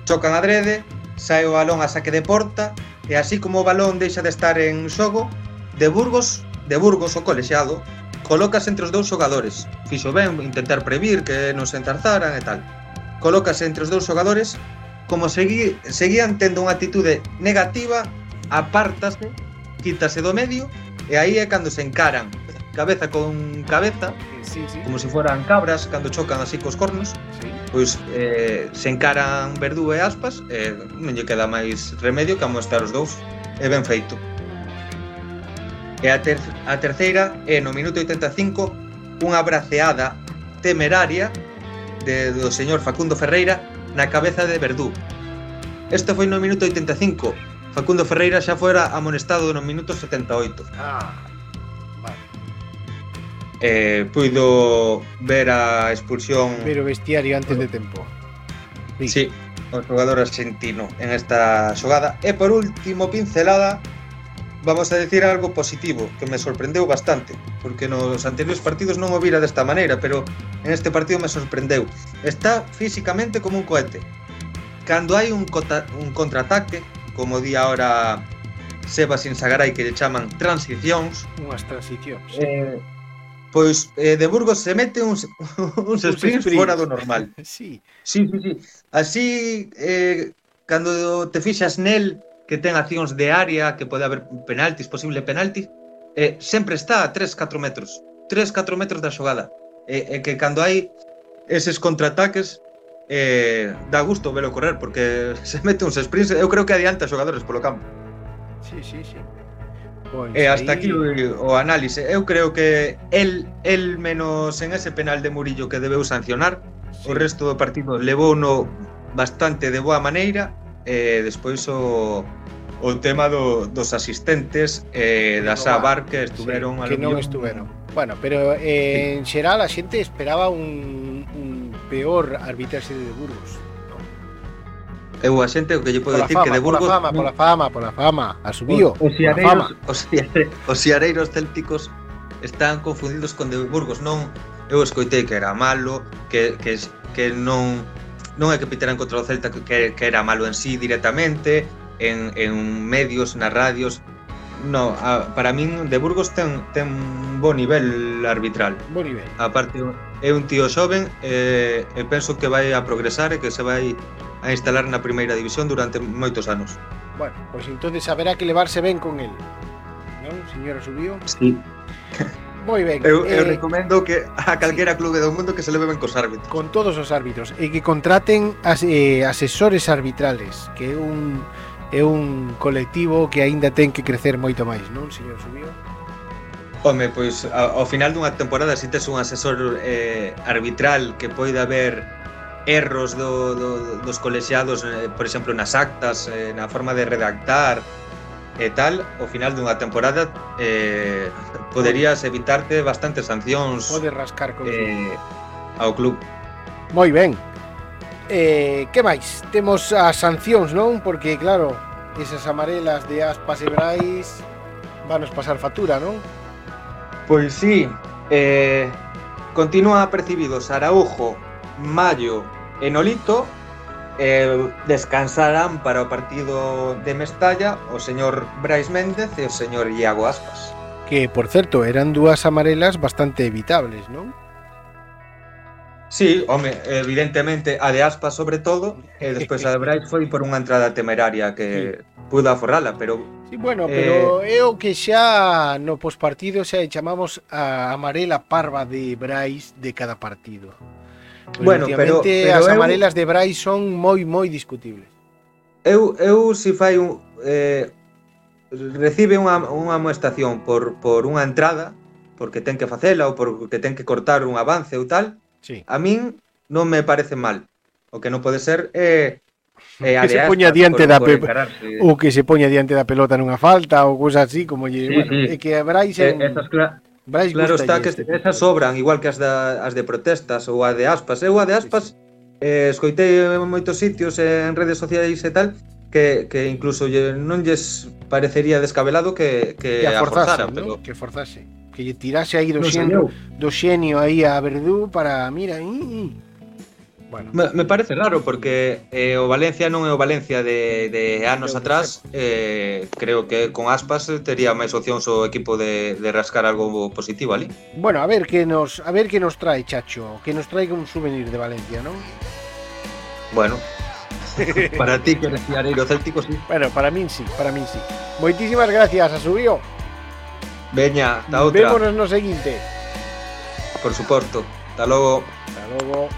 chocan adrede, sae o balón a saque de porta e así como o balón deixa de estar en xogo, de Burgos, de Burgos o colexiado, colocas entre os dous xogadores. Fixo ben intentar previr que non se entarzaran e tal. Colocas entre os dous xogadores como segui, seguían tendo unha actitude negativa, apártase, quítase do medio e aí é cando se encaran cabeza con cabeza, sí, sí. como se si fueran cabras cando chocan así cos cornos, sí. pois eh, se encaran Verdú e Aspas, eh, non lle queda máis remedio que amostrar os dous, e ben feito. E a, ter a terceira é no minuto 85 unha braceada temeraria de, do señor Facundo Ferreira na cabeza de Verdú. Este foi no minuto 85. Facundo Ferreira xa fora amonestado no minuto 78. Ah eh, puido ver a expulsión Pero o vestiario antes de tempo. Sí, sí o xogador argentino en esta xogada. E por último, pincelada Vamos a decir algo positivo Que me sorprendeu bastante Porque nos anteriores partidos non o vira desta maneira Pero en este partido me sorprendeu. Está físicamente como un cohete. Cando hai un, un contraataque Como di ahora Sebas Insagaray que lle chaman transicións Unhas transicións eh, pois eh, de Burgos se mete un, [LAUGHS] un sprint fora do normal. [LAUGHS] sí. Sí, sí, sí. Así, eh, cando te fixas nel, que ten accións de área, que pode haber penaltis, posible penaltis, eh, sempre está a 3-4 metros. 3-4 metros da xogada. E eh, eh, que cando hai eses contraataques, eh, dá gusto velo correr, porque [LAUGHS] se mete uns sprints, eu creo que adianta xogadores polo campo. Sí, sí, sí. Pois, e hasta aí... aquí o, o análise. Eu creo que el, el menos en ese penal de Murillo que debeu sancionar, sí. o resto do partido levou no bastante de boa maneira e despois o o tema do, dos asistentes e eh, da Sabar que estuveron sí, que non estuveron. Bueno, pero eh, sí. en xeral a xente esperaba un, un peor arbitraxe de Burgos eu a xente o que lle podo dicir que de Burgos... Pola fama, pola fama, pola fama, asubío. Os, os, iareiros, os iareiros célticos están confundidos con de Burgos, non eu escoitei que era malo, que, que, que non non é que piteran contra o Celta que, que era malo en sí directamente, en, en medios, nas radios, No, a, para min de Burgos ten ten un bo nivel arbitral. Bo nivel. Aparte é un tío xoven e, e penso que vai a progresar e que se vai a instalar na primeira división durante moitos anos. Bueno, pois pues entonces haberá que levarse ben con el. Non, señora Subío? Sí. [LAUGHS] Moi ben. Eu, eu eh, recomendo que a calquera clube do mundo que se leve ben cos árbitros. Con todos os árbitros e que contraten as, eh, asesores arbitrales, que é un é un colectivo que aínda ten que crecer moito máis, non, señor Subío? Home, pois ao final dunha temporada se si tes un asesor eh, arbitral que poida ver erros do, do, dos colexiados, eh, por exemplo, nas actas, eh, na forma de redactar e tal, ao final dunha temporada eh, poderías evitarte bastantes sancións Pode rascar con eh, ao club. Moi ben. Eh, que máis? Temos as sancións, non? Porque, claro, esas amarelas de Aspas e Brais vanos pasar factura, non? Pois sí, eh, continúa percibido Araujo, Mayo, en Olito eh, descansarán para o partido de Mestalla o señor Brais Méndez e o señor Iago Aspas. Que, por certo, eran dúas amarelas bastante evitables, non? Sí, home, evidentemente a de Aspas sobre todo, e despois a de Brais foi por unha entrada temeraria que sí. pudo aforrala, pero Sí, bueno, pero eh... é o que xa no pospartido xa chamamos a amarela parva de Brais de cada partido. Bueno, pero, pero as eu... de Brai son moi moi discutibles. Eu eu se fai un eh, recibe unha unha amoestación por por unha entrada, porque ten que facela ou porque ten que cortar un avance ou tal. Sí. A min non me parece mal. O que non pode ser é eh, Eh, que se poña diante por, da por o que se poña diante da pelota nunha falta ou cousas así como lle, sí, bueno, sí. é que Brais en... eh, esas, cla Brais claro está que este esas sobran, igual que as, da, as de protestas ou a de aspas. Eu a de aspas sí, sí. eh, escoitei en moitos sitios, en redes sociais e tal, que, que incluso lle, non lles parecería descabelado que, que, que forzara, ¿no? pero... Que forzase, que lle tirase aí do, no xenio, do xenio aí a Verdú para, mira, ii. Bueno. Me, me parece raro porque eh, o Valencia non é o Valencia de, de anos creo atrás eh, creo que con aspas tería máis opcións o equipo de, de rascar algo positivo ali Bueno, a ver que nos a ver que nos trae Chacho que nos traiga un souvenir de Valencia, non? Bueno, [LAUGHS] para ti que eres piareiro céltico, sí. Bueno, para min sí, para min sí. Moitísimas gracias, Asubio. Veña, da outra. Vémonos no seguinte. Por suposto. Hasta logo. Hasta logo.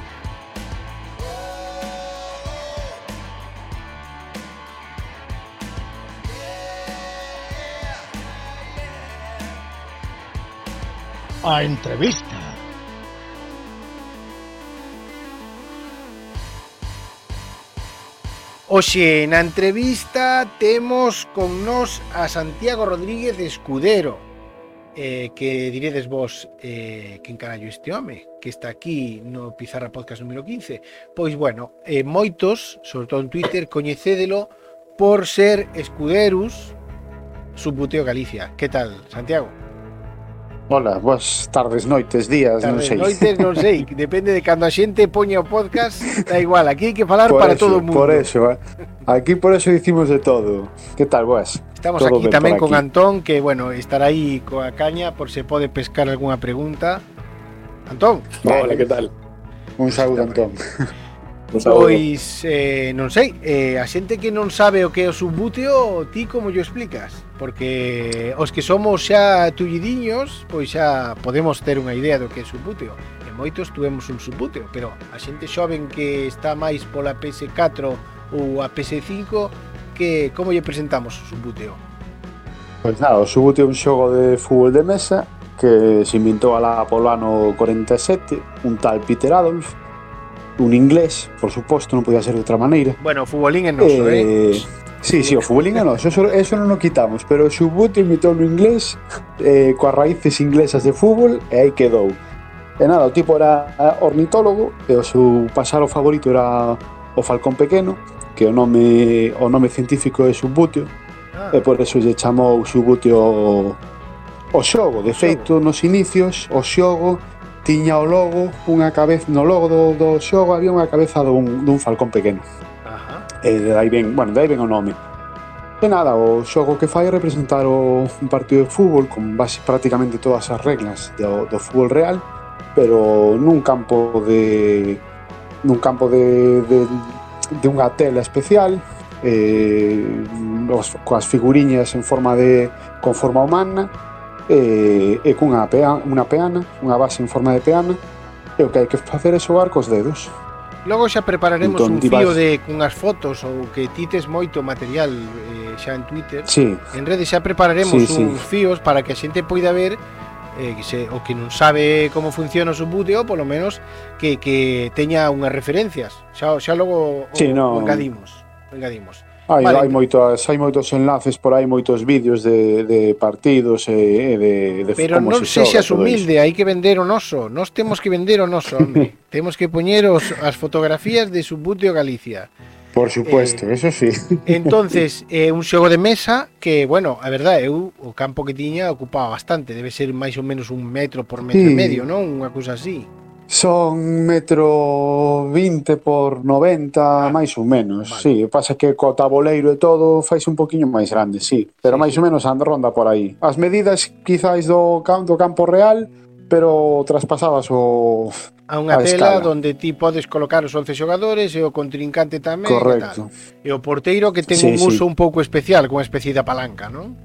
A entrevista. Oxe, na entrevista temos con nos a Santiago Rodríguez Escudero eh, que diredes vos eh, quen carallo este home que está aquí no Pizarra Podcast número 15 pois bueno, eh, moitos sobre todo en Twitter, coñecédelo por ser escuderos Subbuteo Galicia que tal, Santiago? Hola, boas tardes, noites, días, tardes, non sei. Noites, non sei, [LAUGHS] depende de cando a xente poña o podcast, da igual, aquí hai que falar por para eso, todo o mundo. Por eso, eh? aquí por eso dicimos de todo. Que tal, boas? Estamos todo aquí tamén con aquí. Antón, que, bueno, estará aí coa caña por se pode pescar algunha pregunta. Antón. Hola, que tal? Un saúdo, Antón. [LAUGHS] Un saúdo. Pois, eh, non sei, eh, a xente que non sabe o que é o subbúteo, ti como yo explicas? Porque os que somos xa tullidiños, pois xa podemos ter unha idea do que é subbúteo. E moitos tuvemos un subbúteo, pero a xente xoven que está máis pola PS4 ou a PS5, que como lle presentamos o subbúteo? Pois nada, o subúteo é un xogo de fútbol de mesa que se inventou alá polo ano 47, un tal Peter Adolf, un inglés, por suposto, non podía ser de outra maneira. Bueno, futbolín é noso, eh? eh Sí, sí, o fulingano, eso, eso non o quitamos, pero o Xubut imitou no inglés eh, coas raíces inglesas de fútbol e aí quedou. E nada, o tipo era ornitólogo e o seu pasaro favorito era o falcón pequeno, que o nome o nome científico é Xubutio, ah. e por eso lle chamou Xubutio o xogo. De feito, nos inicios, o xogo tiña o logo, unha cabeza no logo do, do xogo había unha cabeza dun, dun falcón pequeno. Eh, e dai ben, bueno, dai ben o nome. E nada, o xogo que fai é representar o, un partido de fútbol con base prácticamente todas as reglas do, do fútbol real, pero nun campo de nun campo de, de, de unha tela especial eh, os, coas figuriñas en forma de con forma humana eh, e cunha pea, unha peana unha base en forma de peana e o que hai que facer é xogar cos dedos Logo xa prepararemos entón, un fío vas... de cunhas fotos ou que ti tes moito material eh, xa en Twitter. Sí. En redes xa prepararemos sí, uns sí. fíos para que a xente poida ver eh, que se, o que non sabe como funciona o subbuteo, polo menos que, que teña unhas referencias. Xa, xa logo sí, no... o engadimos. engadimos. Hai, vale. hai moitos, hai moitos enlaces por aí, moitos vídeos de, de partidos e, e de, de Pero como non se sexas humilde, hai que vender o noso. Nós temos que vender o noso, home. [LAUGHS] temos que poñer os, as fotografías de Subbuteo Galicia. Por supuesto, eh, eso sí. [LAUGHS] Entonces, é eh, un xogo de mesa que, bueno, a verdade, eu o campo que tiña ocupaba bastante, debe ser máis ou menos un metro por metro sí. e medio, non? Unha cousa así. Son metro 20 por 90, ah, máis ou menos, vale. sí. O pasa que co taboleiro e todo fais un poquinho máis grande, sí. Pero sí, máis sí. ou menos anda ronda por aí. As medidas quizáis do, do campo real, pero traspasabas o... A unha a tela escala. onde ti podes colocar os 11 xogadores e o contrincante tamén Correcto. e tal. E o porteiro que ten sí, un uso sí. un pouco especial, con especie de palanca, non?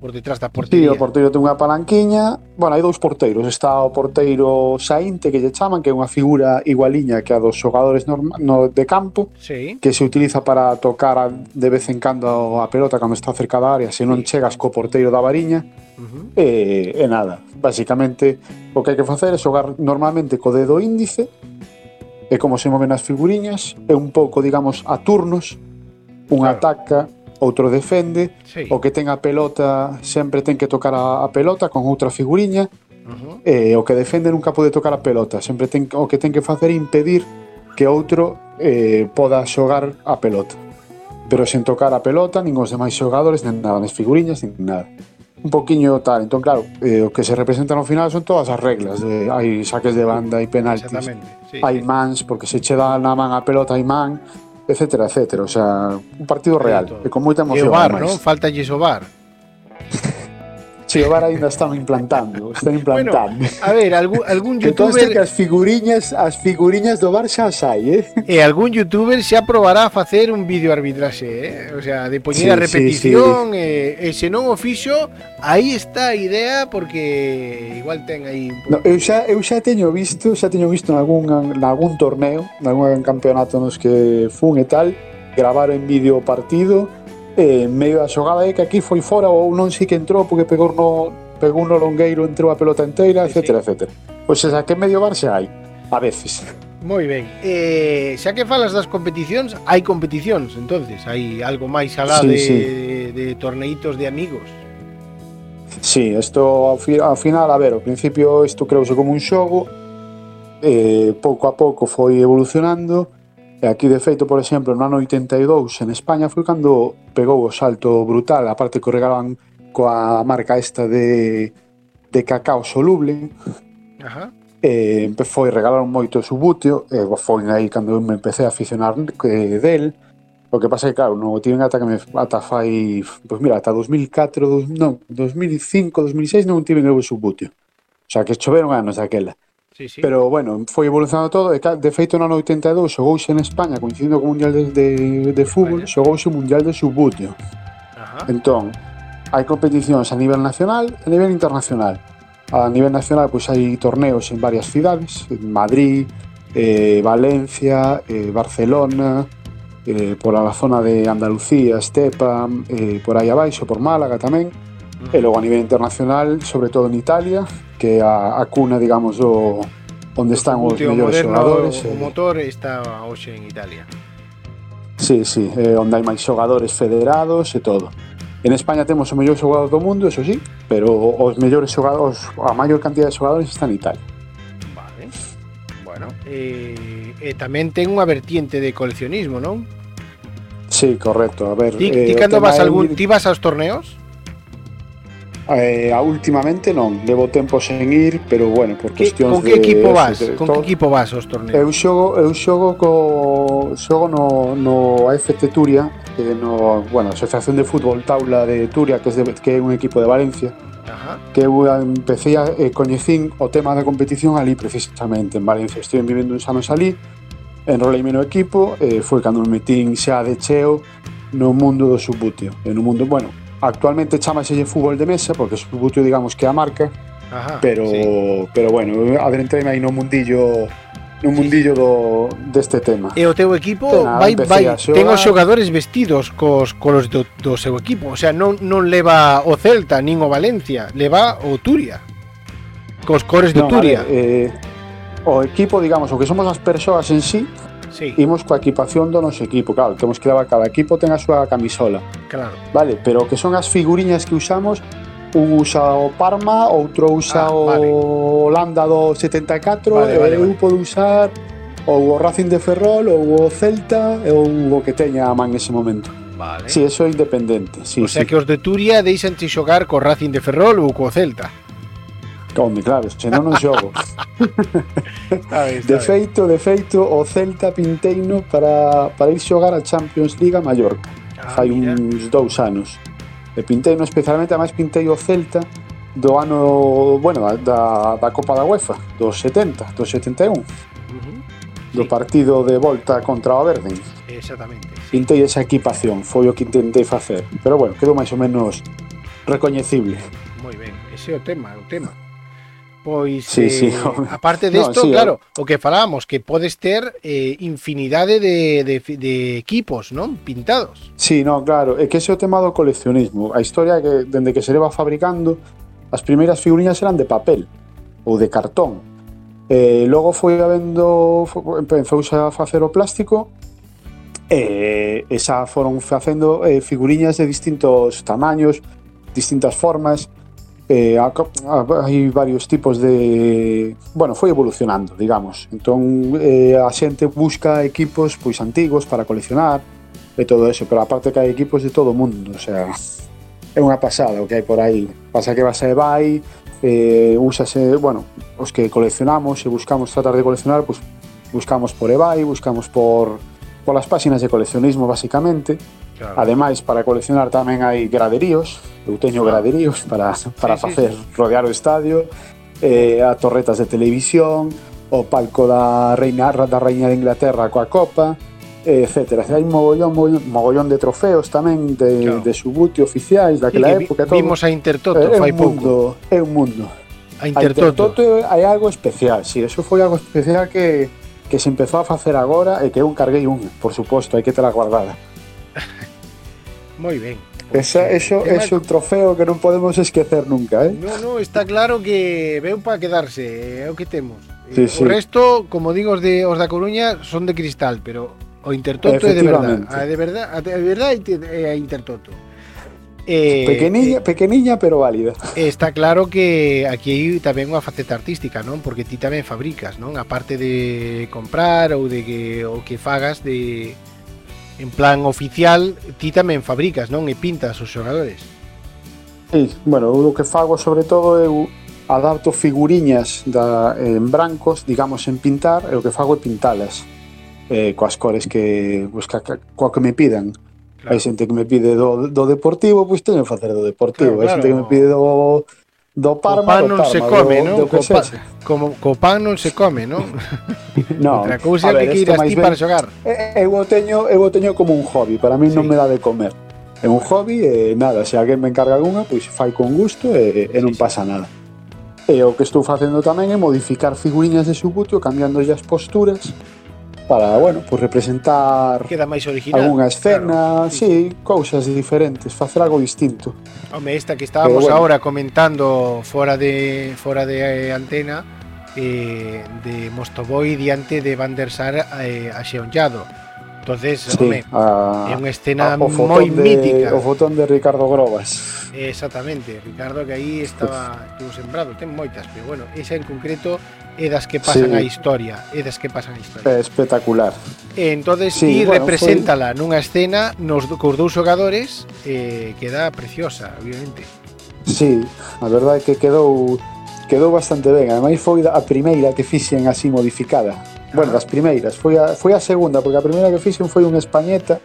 por detrás da portería. Sí, o porteiro ten unha palanquiña. Bueno, hai dous porteiros. Está o porteiro saínte que lle chaman, que é unha figura igualiña que a dos xogadores norma, no, de campo, sí. que se utiliza para tocar a, de vez en cando a pelota cando está cerca da área, se non sí. chegas co porteiro da variña. Uh -huh. e, e nada, basicamente o que hai que facer é xogar normalmente co dedo índice e como se moven as figuriñas, é un pouco, digamos, a turnos, un claro. ataca outro defende, sí. o que ten a pelota sempre ten que tocar a, a pelota con outra figuriña, uh -huh. e o que defende nunca pode tocar a pelota, sempre ten o que ten que facer é impedir que outro eh, poda xogar a pelota. Pero sen tocar a pelota, nin os demais xogadores, nin nada, nin figuriñas, nin nada. Un poquinho tal, entón claro, eh, o que se representa no final son todas as reglas, de, hai saques de banda, hai penaltis, sí, hai mans, porque se che dá na man a pelota hai man, etcétera, etcétera. O sea, un partido real, e con moita o emoción. non? Falta o Sí, agora ainda están implantando, están implantando. Bueno, a ver, algún, algún youtuber... Que, as figuriñas, as figuriñas do bar xa as hai, eh? E algún youtuber xa probará a facer un vídeo arbitraxe, eh? O sea, de poñer sí, a repetición, sí, sí. E, e se non o fixo, aí está a idea, porque igual ten aí... Un no, eu, xa, eu xa teño visto, xa teño visto nalgún, nalgún torneo, nalgún campeonato nos que fun e tal, gravar en vídeo o partido, eh, medio da xogada é que aquí foi fora ou non sei que entrou porque pegou no, pegou no longueiro, entrou a pelota inteira, sí, etcétera, sí. etcétera. Pois xa que medio bar xa hai, a veces. Moi ben. Eh, xa que falas das competicións, hai competicións, entonces, hai algo máis alá sí, de, sí. de, de torneitos de amigos. Sí, isto ao, fi, ao final, a ver, ao principio isto creuse como un xogo, eh, pouco a pouco foi evolucionando, E aquí, de feito, por exemplo, no ano 82 en España foi cando pegou o salto brutal, a parte que o regaban coa marca esta de, de cacao soluble. Ajá. E foi regalaron moito o subúteo, e foi aí cando me empecé a aficionar eh, del. O que pasa é que, claro, non o tiven ata que me ata fai, pois pues mira, ata 2004, dos, non, 2005, 2006 non tiven eu o subúteo. O sea, que choveron anos daquela. Sí, sí. Pero bueno, foi evolucionando todo, e de feito no ano 82 xogouse en España coincidindo co Mundial de, de, de Fútbol, xogouse o Mundial de Subutio. Ajá. Entón, hai competicións a nivel nacional e a nivel internacional. A nivel nacional, pois hai torneos en varias cidades, en Madrid, eh, Valencia, eh, Barcelona, eh, por a zona de Andalucía, Estepa, eh, por aí abaixo, por Málaga tamén. E logo a nivel internacional, sobre todo en Italia, que é a, a cuna, digamos, do, onde están os mellores xogadores. O eh, motor está hoxe en Italia. Sí, sí, eh, onde hai máis xogadores federados e todo. En España temos o mellor xogador do mundo, eso sí, pero os mellores xogadores, a maior cantidad de xogadores está en Italia. Vale. Bueno, eh, e tamén ten unha vertiente de coleccionismo, non? Sí, correcto. A ver, Ti, ti eh, o cando vas algún, ir- ti vas aos torneos? Eh, últimamente non, levo tempo sen ir, pero bueno, por cuestións Con que equipo de, vas? De, con que equipo vas aos torneos? Eu xogo, eu xogo co xogo no no AFT Turia, que no, bueno, Asociación de Fútbol Taula de Turia, que é que é un equipo de Valencia. Ajá. que eu empecé a eh, coñecín o tema da competición ali precisamente en Valencia. Estive vivendo uns anos ali, enroleime no equipo, eh, foi cando me metín xa de cheo no mundo do subbutio. E no mundo, bueno, Actualmente chámaselle fútbol de mesa porque sustituye digamos que a marca, Ajá, pero sí. pero bueno, adentreme aí no mundillo no mundillo do deste tema. E o teu equipo nada, vai vai xogar... ten os xogadores vestidos cos colos do, do seu equipo, o sea, non non leva o Celta nin o Valencia, leva o Turia. Cos cores do no, Turia. Ver, eh, o equipo, digamos, o que somos as persoas en sí, sí. imos coa equipación do noso equipo, claro, que levar cada equipo ten a súa camisola. Claro. Vale, pero que son as figuriñas que usamos un usa o Parma, outro usa ah, vale. o Holanda do 74, vale, vale, eu vale. podo usar ou o Racing de Ferrol, ou o Celta, ou o que teña a man nese momento. Vale. Si, sí, eso é independente. Sí, o sea sí. que os de Turia deixan xogar co Racing de Ferrol ou co Celta. Home, claro, se non xogo. [LAUGHS] está ben, está de feito, de feito, o Celta pinteino para, para ir xogar a Champions League a Mallorca. Ah, Fai mira. uns dous anos. E pinteino especialmente, a máis pintei o Celta do ano, bueno, da, da Copa da UEFA, dos 70, dos 71. Uh -huh. Do sí. partido de volta contra o Verden. Exactamente. Sí. Pintei esa equipación, foi o que intentei facer. Pero bueno, quedou máis ou menos recoñecible. Moi ben, ese é o tema, o tema. Pois, sí, eh, sí, aparte desto, no, sí, claro, o que falábamos, que podes ter eh, infinidade de, de, de equipos, non? Pintados. Sí, no, claro, é que ese é o tema do coleccionismo. A historia é que, dende que se leva fabricando, as primeiras figuriñas eran de papel ou de cartón. Eh, logo foi habendo, empezouse a facer o plástico, e eh, esa foron facendo eh, figuriñas de distintos tamaños, distintas formas, eh, hai varios tipos de... Bueno, foi evolucionando, digamos. Entón, eh, a xente busca equipos pois antigos para coleccionar e todo eso, pero aparte que hai equipos de todo o mundo, o sea, é unha pasada o que hai por aí. Pasa que vas a eBay, eh, úsase, bueno, os que coleccionamos e buscamos tratar de coleccionar, pois buscamos por eBay, buscamos por polas páxinas de coleccionismo, basicamente, Claro. Ademais, para coleccionar tamén hai graderíos, eu teño ah. graderíos para, para sí, facer sí, sí. rodear o estadio, eh, a torretas de televisión, o palco da Reina da Rainha de Inglaterra coa Copa, eh, etc. Hai un mogollón, mogollón, mogollón de trofeos tamén de, claro. de subuti oficiais daquela sí, época. Todo. Vimos a Intertoto eh, fai pouco. É un mundo. A Intertoto. A Intertoto é algo especial, si, sí, eso foi algo especial que, que se empezou a facer agora e que eu encarguei un, por suposto, hai que tela guardada. [LAUGHS] Moi ben. Esa, eso é un trofeo que non podemos esquecer nunca, eh? No, no, está claro que veu para quedarse, eh, é o que temos. Eh, sí, o sí. resto, como digo, os, de, os da Coruña son de cristal, pero o Intertoto é de verdad. A ah, de verdad, a de verdad é a Intertoto. Eh, pequeniña, eh, pequeniña pero válida. Está claro que aquí hai tamén unha faceta artística, non? Porque ti tamén fabricas, non? A parte de comprar ou de que o que fagas de en plan oficial, ti tamén fabricas, non? E pintas os xogadores. Sí, bueno, o que fago sobre todo eu adapto figuriñas da, en brancos, digamos, en pintar, e o que fago é pintalas eh, coas cores que, pues, ca, ca, coa que me pidan. Claro. Hai xente que me pide do, do deportivo, pois pues, teño que facer do deportivo. Claro, Hai xente claro. que me pide do Do Parma, co pan non Parma, se come, do, non? Do co, pa, como, co pan non se come, non? [LAUGHS] no, Outra cousa é que ir ti ben, para xogar. Eu o teño, eu o teño como un hobby, para mí sí. non me dá de comer. É un hobby e nada, se alguén me encarga algunha, pois fai con gusto e, e non pasa nada. E o que estou facendo tamén é modificar figuriñas de Subutio cambiando as posturas para, bueno, pues representar Queda máis original algunha escena, claro. sí, cousas diferentes, facer algo distinto. Home, esta que estábamos Pero bueno. ahora comentando fora de fora de eh, antena eh, de Mostoboy diante de Van der Sar eh, axeonllado. Entonces, sí, home, a, é unha escena moi mítica. O fotón de Ricardo Grobas. Exactamente, Ricardo que aí estaba estuvo sembrado, ten moitas, pero bueno, esa en concreto e das que pasan sí. a historia, e das que pasan a historia. É espectacular. E entonces sí, ti bueno, represéntala foi... nunha escena nos cos dous xogadores eh, queda preciosa, obviamente. Sí, a verdade é que quedou quedou bastante ben. Ademais foi a primeira que fixen así modificada. Ah. Bueno, das primeiras, foi a, foi a segunda, porque a primeira que fixen foi un españeta.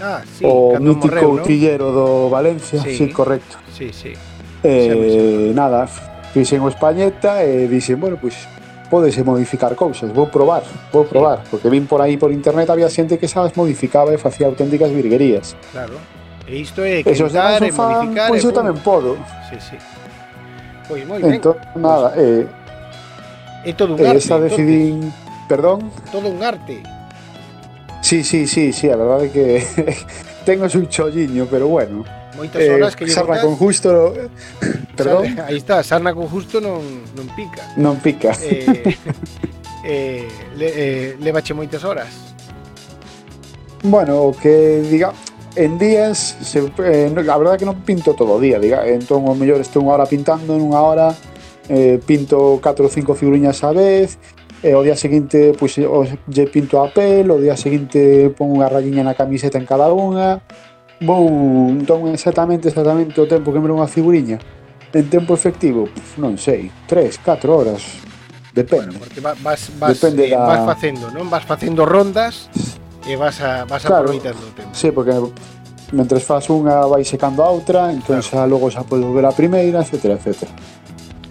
Ah, sí, o mítico morreu, utillero ¿no? do Valencia, sí, sí correcto. Sí, sí. Eh, nada, fixen o españeta e dixen, bueno, pois pues, pódese modificar cousas, vou probar, vou probar, porque vin por aí por internet había xente que sabes modificaba e facía auténticas virguerías. Claro. E isto é E os demais quentar e fan, modificar pois e eu pum. tamén podo. Sí, sí. Pois moi ben. Entón, nada, eh, É todo un eh, arte, esa entonces. decidín, perdón, Todo un arte. Sí, sí, sí, sí, a verdade é que [LAUGHS] tengo un cholliño, pero bueno. moitas eh, horas que lle sarna botas... con justo [LAUGHS] perdón. Sarna, aí está sarna con justo non, non pica. Non pica. Eh, [LAUGHS] eh, le, eh, levache moitas horas. Bueno que diga en días se, eh, no, a verdade é que non pinto todo o día diga entón o mellor estou unha hora pintando en unha hora eh, pinto 4 ou 5 figuriñas á vez e o día seguinte pois pues, lle pinto a pel, o día seguinte pon unha rayiña na camiseta en cada unha, vou entón exactamente exactamente o tempo que me unha figuriña en tempo efectivo, pues, non sei, 3, 4 horas, depende. Bueno, porque vas vas depende eh, da... vas facendo, non? Vas facendo rondas e vas a vas claro, aproveitando o tempo. Sí, porque mentres fas unha vai secando a outra, entón claro. xa logo xa podo ver a primeira, etcétera, etcétera.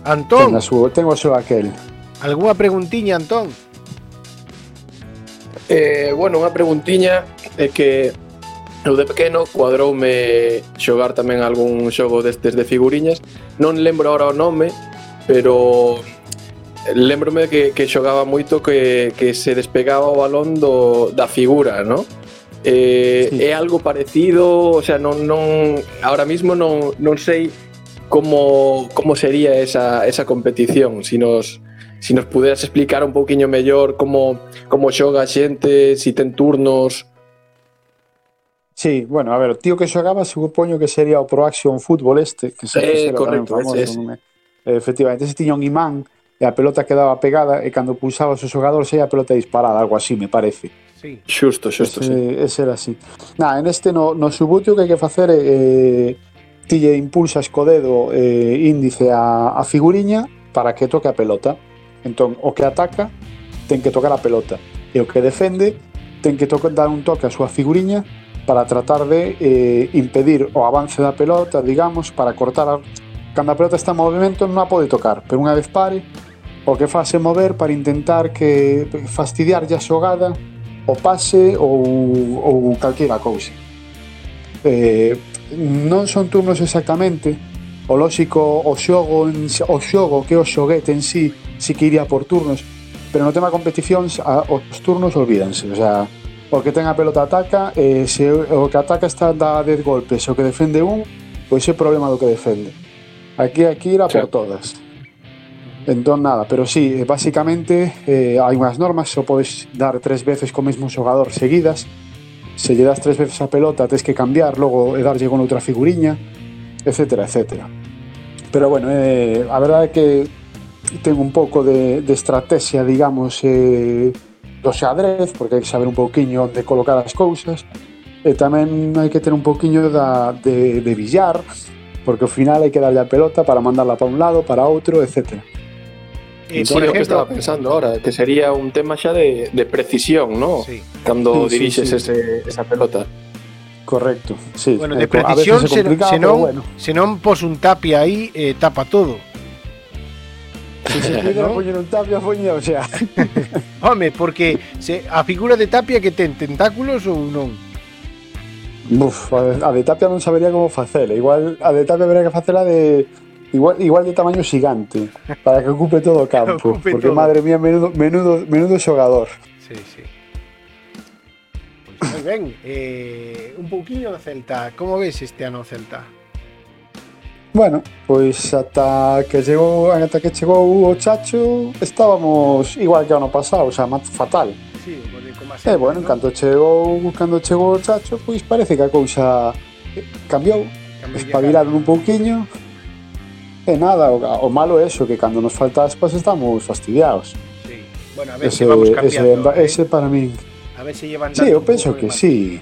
Antón, ten a súa, ten o seu aquel. Algúa preguntiña, Antón? Eh, bueno, unha preguntiña é que Eu de pequeno cuadroume xogar tamén algún xogo destes de figuriñas. Non lembro ahora o nome, pero lembrome que, que xogaba moito que, que se despegaba o balón do, da figura, non? Eh, sí. É algo parecido, o sea, non, non, ahora mismo non, non sei como, como sería esa, esa competición, se si nos, si nos puderas explicar un pouquiño mellor como, como xoga a xente, si ten turnos, Sí, bueno, a ver, o tío que xogaba supoño que sería o Pro Action Football este, que se eh, correcto, famoso, ese, ese. Me... Eh, efectivamente, ese tiña un imán e a pelota quedaba pegada e cando pulsaba o seu xogador sei a pelota disparada, algo así, me parece. Sí. Xusto, xusto, ese, sí. Ese era así. Na, en este no, no subutio que hai que facer é eh, ti lle impulsas co dedo eh, índice a, a figuriña para que toque a pelota. Entón, o que ataca ten que tocar a pelota e o que defende ten que tocar dar un toque a súa figuriña para tratar de eh, impedir o avance da pelota, digamos, para cortar a... cando a pelota está en movimento non a pode tocar, pero unha vez pare, o que fase mover para intentar que fastidiarlle a xogada o pase ou, ou calquera cousa. Eh, non son turnos exactamente, o lógico o xogo en, o xogo que o xoguete en sí si que iría por turnos, pero no tema competicións a, os turnos olvídanse, o sea, o que ten a pelota ataca e se o que ataca está dá 10 golpes o que defende un, pois é problema do que defende. Aquí hai que ir a por todas. Entón, nada, pero sí, eh, basicamente eh, hai unhas normas, só podes dar tres veces co mesmo xogador seguidas, se lle das tres veces a pelota tens que cambiar, logo e darlle con outra figuriña, etc, etc. Pero bueno, eh, a verdade é que ten un pouco de, de estrategia, digamos, eh, do xadrez, porque hai que saber un pouquiño onde colocar as cousas, e tamén hai que ter un pouquiño da, de, de billar, porque ao final hai que darlle a pelota para mandarla para un lado, para outro, etc. E entón, por ejemplo, que estaba pensando ahora, que sería un tema xa de, de precisión, ¿no? Sí. Cando sí, diriges sí, sí. Ese, esa pelota. Correcto, sí. Bueno, de precisión, se, complica, se non, bueno. se non pos un tapia aí, eh, tapa todo. Se se ¿no? poñer un tapia, poña, o sea. [LAUGHS] Home, porque se, a figura de tapia que ten tentáculos ou non? Buf, a de tapia non sabería como facela. Igual a de tapia habería que facela de Igual, igual de tamaño xigante para que ocupe todo [LAUGHS] o campo, ocupe porque todo. madre mía, menudo menudo menudo xogador. Sí, sí. Pues moi ben, eh, un pouquiño do Celta. Como ves este ano Celta? Bueno, pois ata que chegou, ata que chegou o Chacho, estábamos igual que ano pasado, o sea, fatal. Sí, como eh, bueno, ¿no? cando chegou, cando chegou o Chacho, pois parece que a cousa eh, cambiou, cambiou espabilaron un pouquiño. E eh, nada, o, o malo é eso, que cando nos falta aspas estamos fastidiados. Sí. Bueno, a ver ese, vamos cambiando. Ese, eh? ese para min... A ver se llevan Sí, eu penso que sí.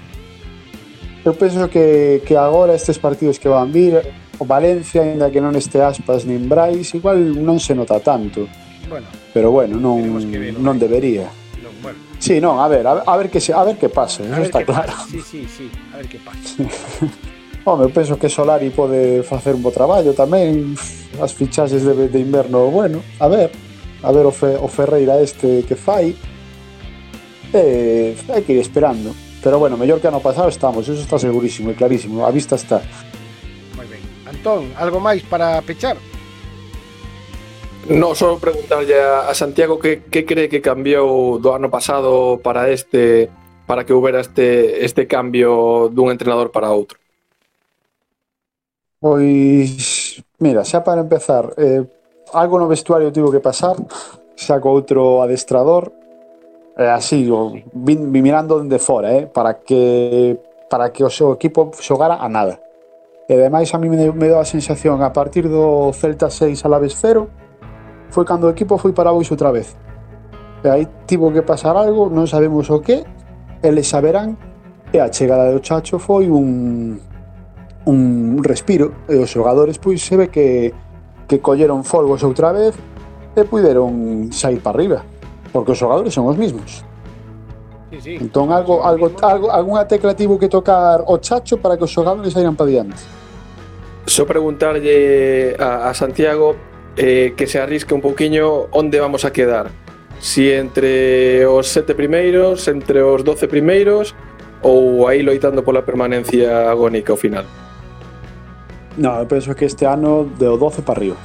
Eu penso que, que agora estes partidos que van vir o Valencia, aínda que non este Aspas nin Brais, igual non se nota tanto. Bueno, pero bueno, non non ¿eh? debería. Non, bueno. Sí, non, a ver, a, a ver que se, a ver que pase, eso está claro. Pasa. Sí, sí, sí, a ver que pase. [LAUGHS] Home, eu penso que Solari pode facer un bo traballo tamén, as fichaxes de, de inverno, bueno, a ver, a ver o, Fe, o Ferreira este que fai, eh, hai que ir esperando. Pero bueno, mellor que ano pasado estamos, eso está segurísimo e clarísimo, a vista está. Antón, algo máis para pechar? No, só preguntarlle a Santiago que, que cree que cambiou do ano pasado para este para que houbera este, este cambio dun entrenador para outro. Pois, mira, xa para empezar, eh, algo no vestuario tivo que pasar, saco outro adestrador, eh, así, vin, vin mirando dende fora, eh, para que para que o seu equipo xogara a nada. E ademais a mí me, me deu a sensación a partir do Celta 6 a la vez 0 foi cando o equipo foi para bois outra vez. E aí tivo que pasar algo, non sabemos o que, eles saberán, e a chegada do Chacho foi un, un respiro, e os xogadores pois se ve que, que colleron folgos outra vez e puideron sair para arriba, porque os xogadores son os mismos. Sí, sí. Entón algo, algo, algo algunha tecla tivo que tocar o chacho para que os xogadores aíran para diante. Só so preguntarlle a, a Santiago eh, que se arrisque un pouquiño onde vamos a quedar. Si entre os sete primeiros, entre os doce primeiros ou aí loitando pola permanencia agónica ao final. No, eu penso que este ano de 12 para arriba.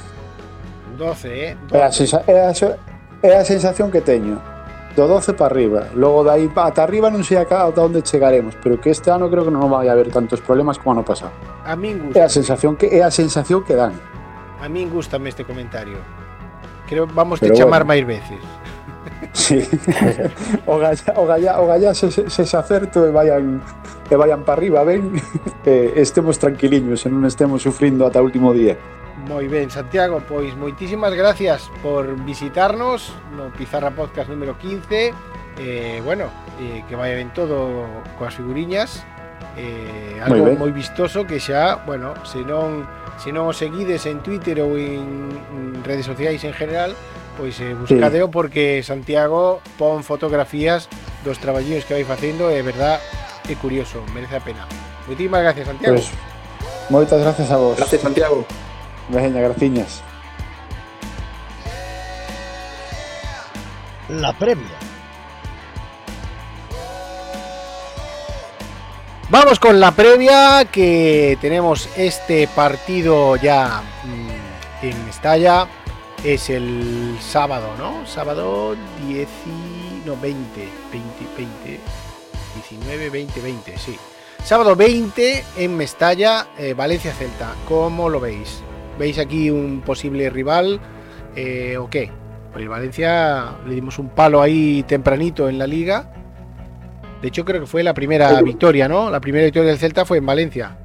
12, eh? 12. É, a sensa é, a, é a sensación que teño. Do 12 para arriba. Logo dai ata arriba non sei ata onde chegaremos, pero que este ano creo que non vai haber tantos problemas como ano pasado. A min gusta. É a sensación que é a sensación que dan. A min gustame este comentario. Creo vamos te chamar bueno. máis veces. Sí. o galla, o galla, o galla se, se, se acerto e vayan e vayan para arriba, ben, [LAUGHS] e estemos tranquiliños e non estemos sufrindo ata o último día. Moi ben, Santiago, pois moitísimas gracias por visitarnos no Pizarra Podcast número 15 eh, Bueno, eh, que vai ben todo coas figuriñas. Eh, Algo moi, moi vistoso que xa, bueno, se non, se non o seguides en Twitter ou en, en redes sociais en general Pois eh, buscadeo sí. porque Santiago pon fotografías dos traballiños que vai facendo É eh, verdad, é curioso, merece a pena. Moitísimas gracias, Santiago. Pues, Moitas gracias a vos. Gracias, Santiago. Veña, graciñas. La previa. Vamos con la previa que tenemos este partido ya mm, en Mestalla. Es el sábado, ¿no? Sábado 10 y... no, 20, 20, 20, 19, 20, 20, sí. Sábado 20 en Mestalla, eh, Valencia Celta. ¿Cómo lo veis? ¿Veis aquí un posible rival eh, o qué? Pues Valencia le dimos un palo ahí tempranito en la liga. De hecho, creo que fue la primera victoria, ¿no? La primera victoria del Celta fue en Valencia.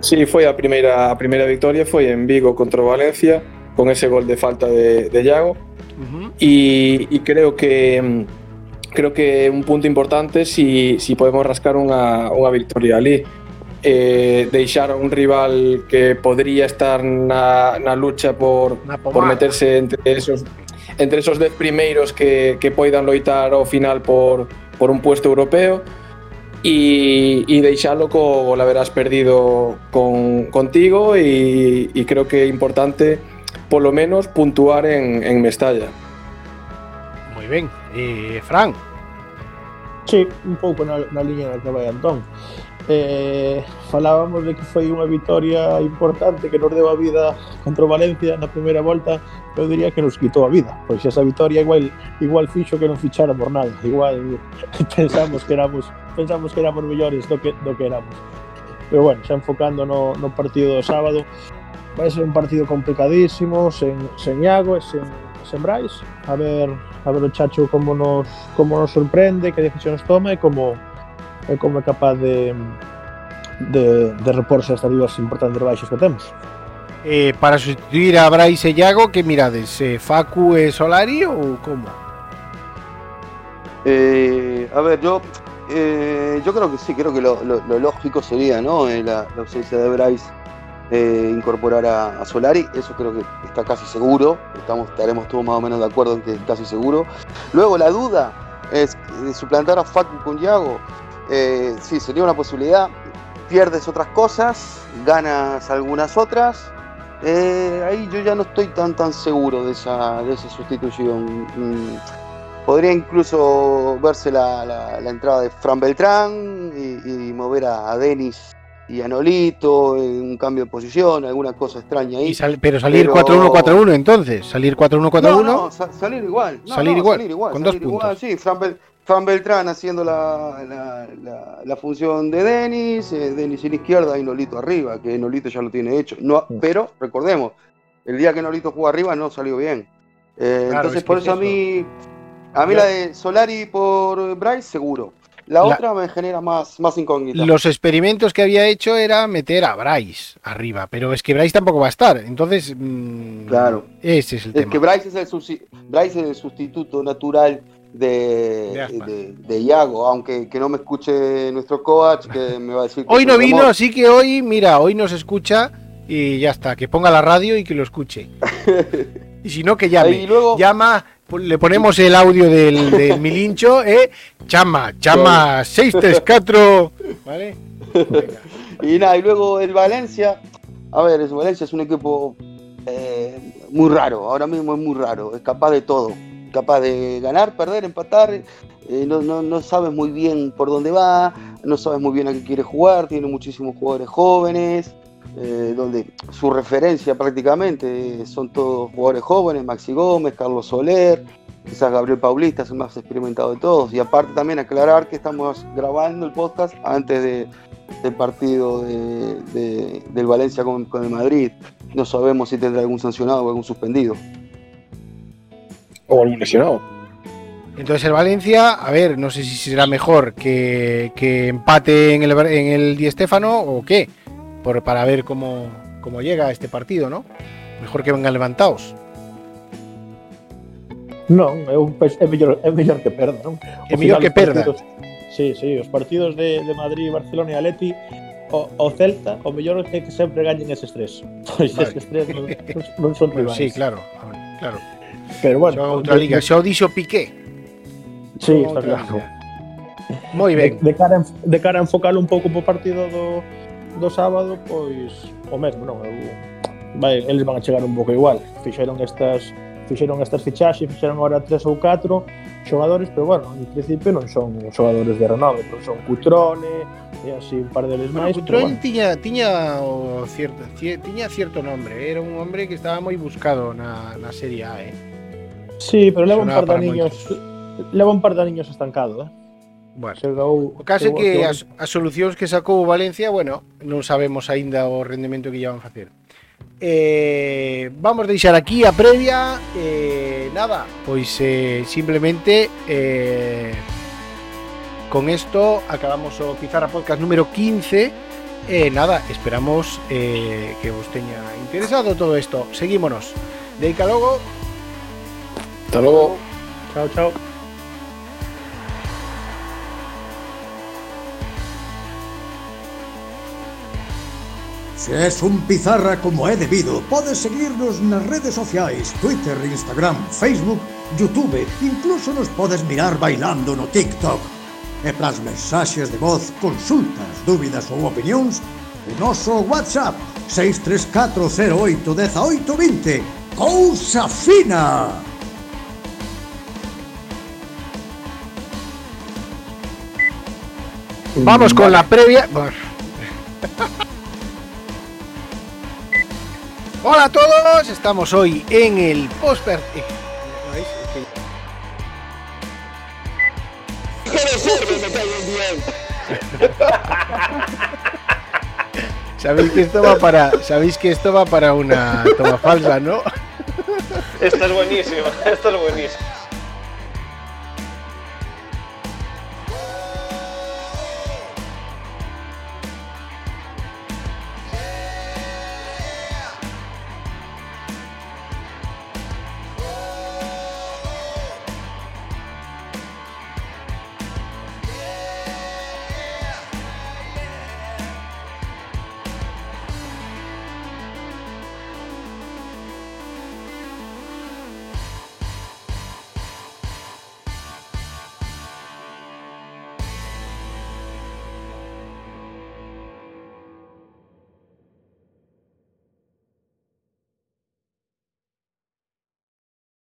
Sí, foi a primeira, a primeira victoria foi en Vigo contra Valencia con ese gol de falta de, de Iago y, y creo que creo que un punto importante si, si podemos rascar unha, unha victoria ali eh, deixar a un rival que podría estar na, na lucha por, na pomada. por meterse entre esos entre esos 10 primeiros que, que poidan loitar ao final por, por un puesto europeo e, e deixalo co gol haberás perdido con, contigo e, e creo que é importante polo menos puntuar en, en Mestalla. Moi ben. E Fran? Sí, un pouco na, na liña na que vai Antón eh, falábamos de que foi unha vitoria importante que nos deu a vida contra o Valencia na primeira volta eu diría que nos quitou a vida pois esa vitoria igual igual fixo que non fichara por nada igual [LAUGHS] pensamos que éramos pensamos que éramos mellores do que, do que éramos. Pero bueno, xa enfocando no, no partido do sábado vai ser un partido complicadísimo sen, sen Iago e sen, sen Brais. A ver, a ver o Chacho como nos, como nos sorprende que decisións toma e como, e como é capaz de de, de reporse estas dúas importantes rebaixas que temos. Eh, para sustituir a Brais e Iago, que mirades? Eh, Facu e Solari ou como? Eh, a ver, yo, eh, yo creo que sí, creo que lo, lo- lo lógico sería, ¿no? Eh, la, la ausencia de Bryce, eh, incorporar a, a Solari, eso creo que está casi seguro, estamos, estaremos todos más o menos de acuerdo en que es casi seguro. Luego la duda es de suplantar a Facu con Yago, eh, sí, sería una posibilidad, pierdes otras cosas, ganas algunas otras. Eh, ahí yo ya no estoy tan tan seguro de esa, de esa sustitución. Mm, Podría incluso verse la, la- la entrada de Fran Beltrán y, y mover a, a Denis y a Nolito en un cambio de posición, alguna cosa extraña ahí. Sal- pero salir Pero- 4-1-4-1 entonces. Salir 4-1-4-1. No, no, sa- salir igual. No, Salir igual, salir igual, con dos igual, puntos. sí, Fran, Bel- Fran Beltrán haciendo la, la- la- la función de Denis, eh, Denis en la izquierda y Nolito arriba, que Nolito ya lo tiene hecho. No, pero recordemos, el día que Nolito jugó arriba no salió bien. Eh, Claro, entonces es por es eso a mí, a mí Yo- la de Solari por Bryce seguro. La, otra me genera más, más incógnita. Los experimentos que había hecho era meter a Bryce arriba, pero es que Bryce tampoco va a estar. Entonces, mm, Claro. ese es el Es tema. que Bryce es el, Bryce es el sustituto natural De de, Iago, aunque que no me escuche nuestro coach, que me va a decir que Hoy no vino, así que hoy, mira, hoy nos escucha y ya está, que ponga la radio y que lo escuche. [LAUGHS] Y si no, que llame. Y luego- Llama, le ponemos el audio del, del Milincho, [LAUGHS] ¿eh? Chama, chama, 634. ¿Vale? [LAUGHS] Y nada, y luego el Valencia, a ver, el Valencia es un equipo eh, muy raro, ahora mismo es muy raro, es capaz de todo, capaz de ganar, perder, empatar, eh, no, no, no sabes muy bien por dónde va, no sabes muy bien a qué quiere jugar, tiene muchísimos jugadores jóvenes, eh, donde su referencia prácticamente son todos jugadores jóvenes, Maxi Gómez, Carlos Soler, quizás Gabriel Paulista es el más experimentado de todos, y aparte también aclarar que estamos grabando el podcast antes de, del partido de, de- del Valencia con, con el Madrid. No sabemos si tendrá algún sancionado o algún suspendido. O algún lesionado. Entonces el Valencia, a ver, no sé si será mejor que, que empate en el, en el Di Stéfano o qué, por, para ver cómo, cómo llega este partido, ¿no? Mejor que vengan levantados. Non, eu penso- é mellor, é mellor que perda, non? É mellor final que perda. partidos- Sí, sí, os partidos de, de Madrid, Barcelona e Atleti o, o Celta, o mellor é que sempre gañen eses tres. [LAUGHS] Pois Vale. eses tres non, non son rivais. sí, claro, claro. Pero bueno, xa outra liga, xa o dixo Piqué. Sí, está claro. Moi ben. De, de cara de cara a enfocalo un pouco po partido do do sábado, pois o mesmo, non, eu vai, eles van a chegar un pouco igual. Fixeron estas fixeron estas fichaxes, fixeron agora tres ou catro xogadores, pero bueno, en principio non son xogadores de renome, pero pois son Cutrone, e así un par deles máis. Cutrone bueno. tiña tiña o cierto, tiña cierto nombre, era un hombre que estaba moi buscado na na Serie A, eh. Sí, pero leva un par de niños leva un par de niños estancado, eh. Bueno. Caso é chegou- que chegou- as, as solucións que sacou Valencia, bueno, non sabemos aínda o rendemento que van facer. Eh, vamos deixar aquí a previa eh, Nada, pois eh, simplemente eh, Con esto acabamos o Pizarra Podcast número 15 eh, Nada, esperamos eh, que vos teña interesado todo isto Seguímonos Deica logo Hasta luego. Chao, chao. Se es un pizarra como é debido, podes seguirnos nas redes sociais, Twitter, Instagram, Facebook, Youtube, incluso nos podes mirar bailando no TikTok. E pras mensaxes de voz, consultas, dúbidas ou opinións, o noso WhatsApp 634081820. Cousa fina! Vamos con la previa. Hola a todos, estamos hoy en el postper. eh, Sabéis que esto va para, sabéis que esto va para una toma falsa, ¿no? Esta es buenísima, esta es buenísima.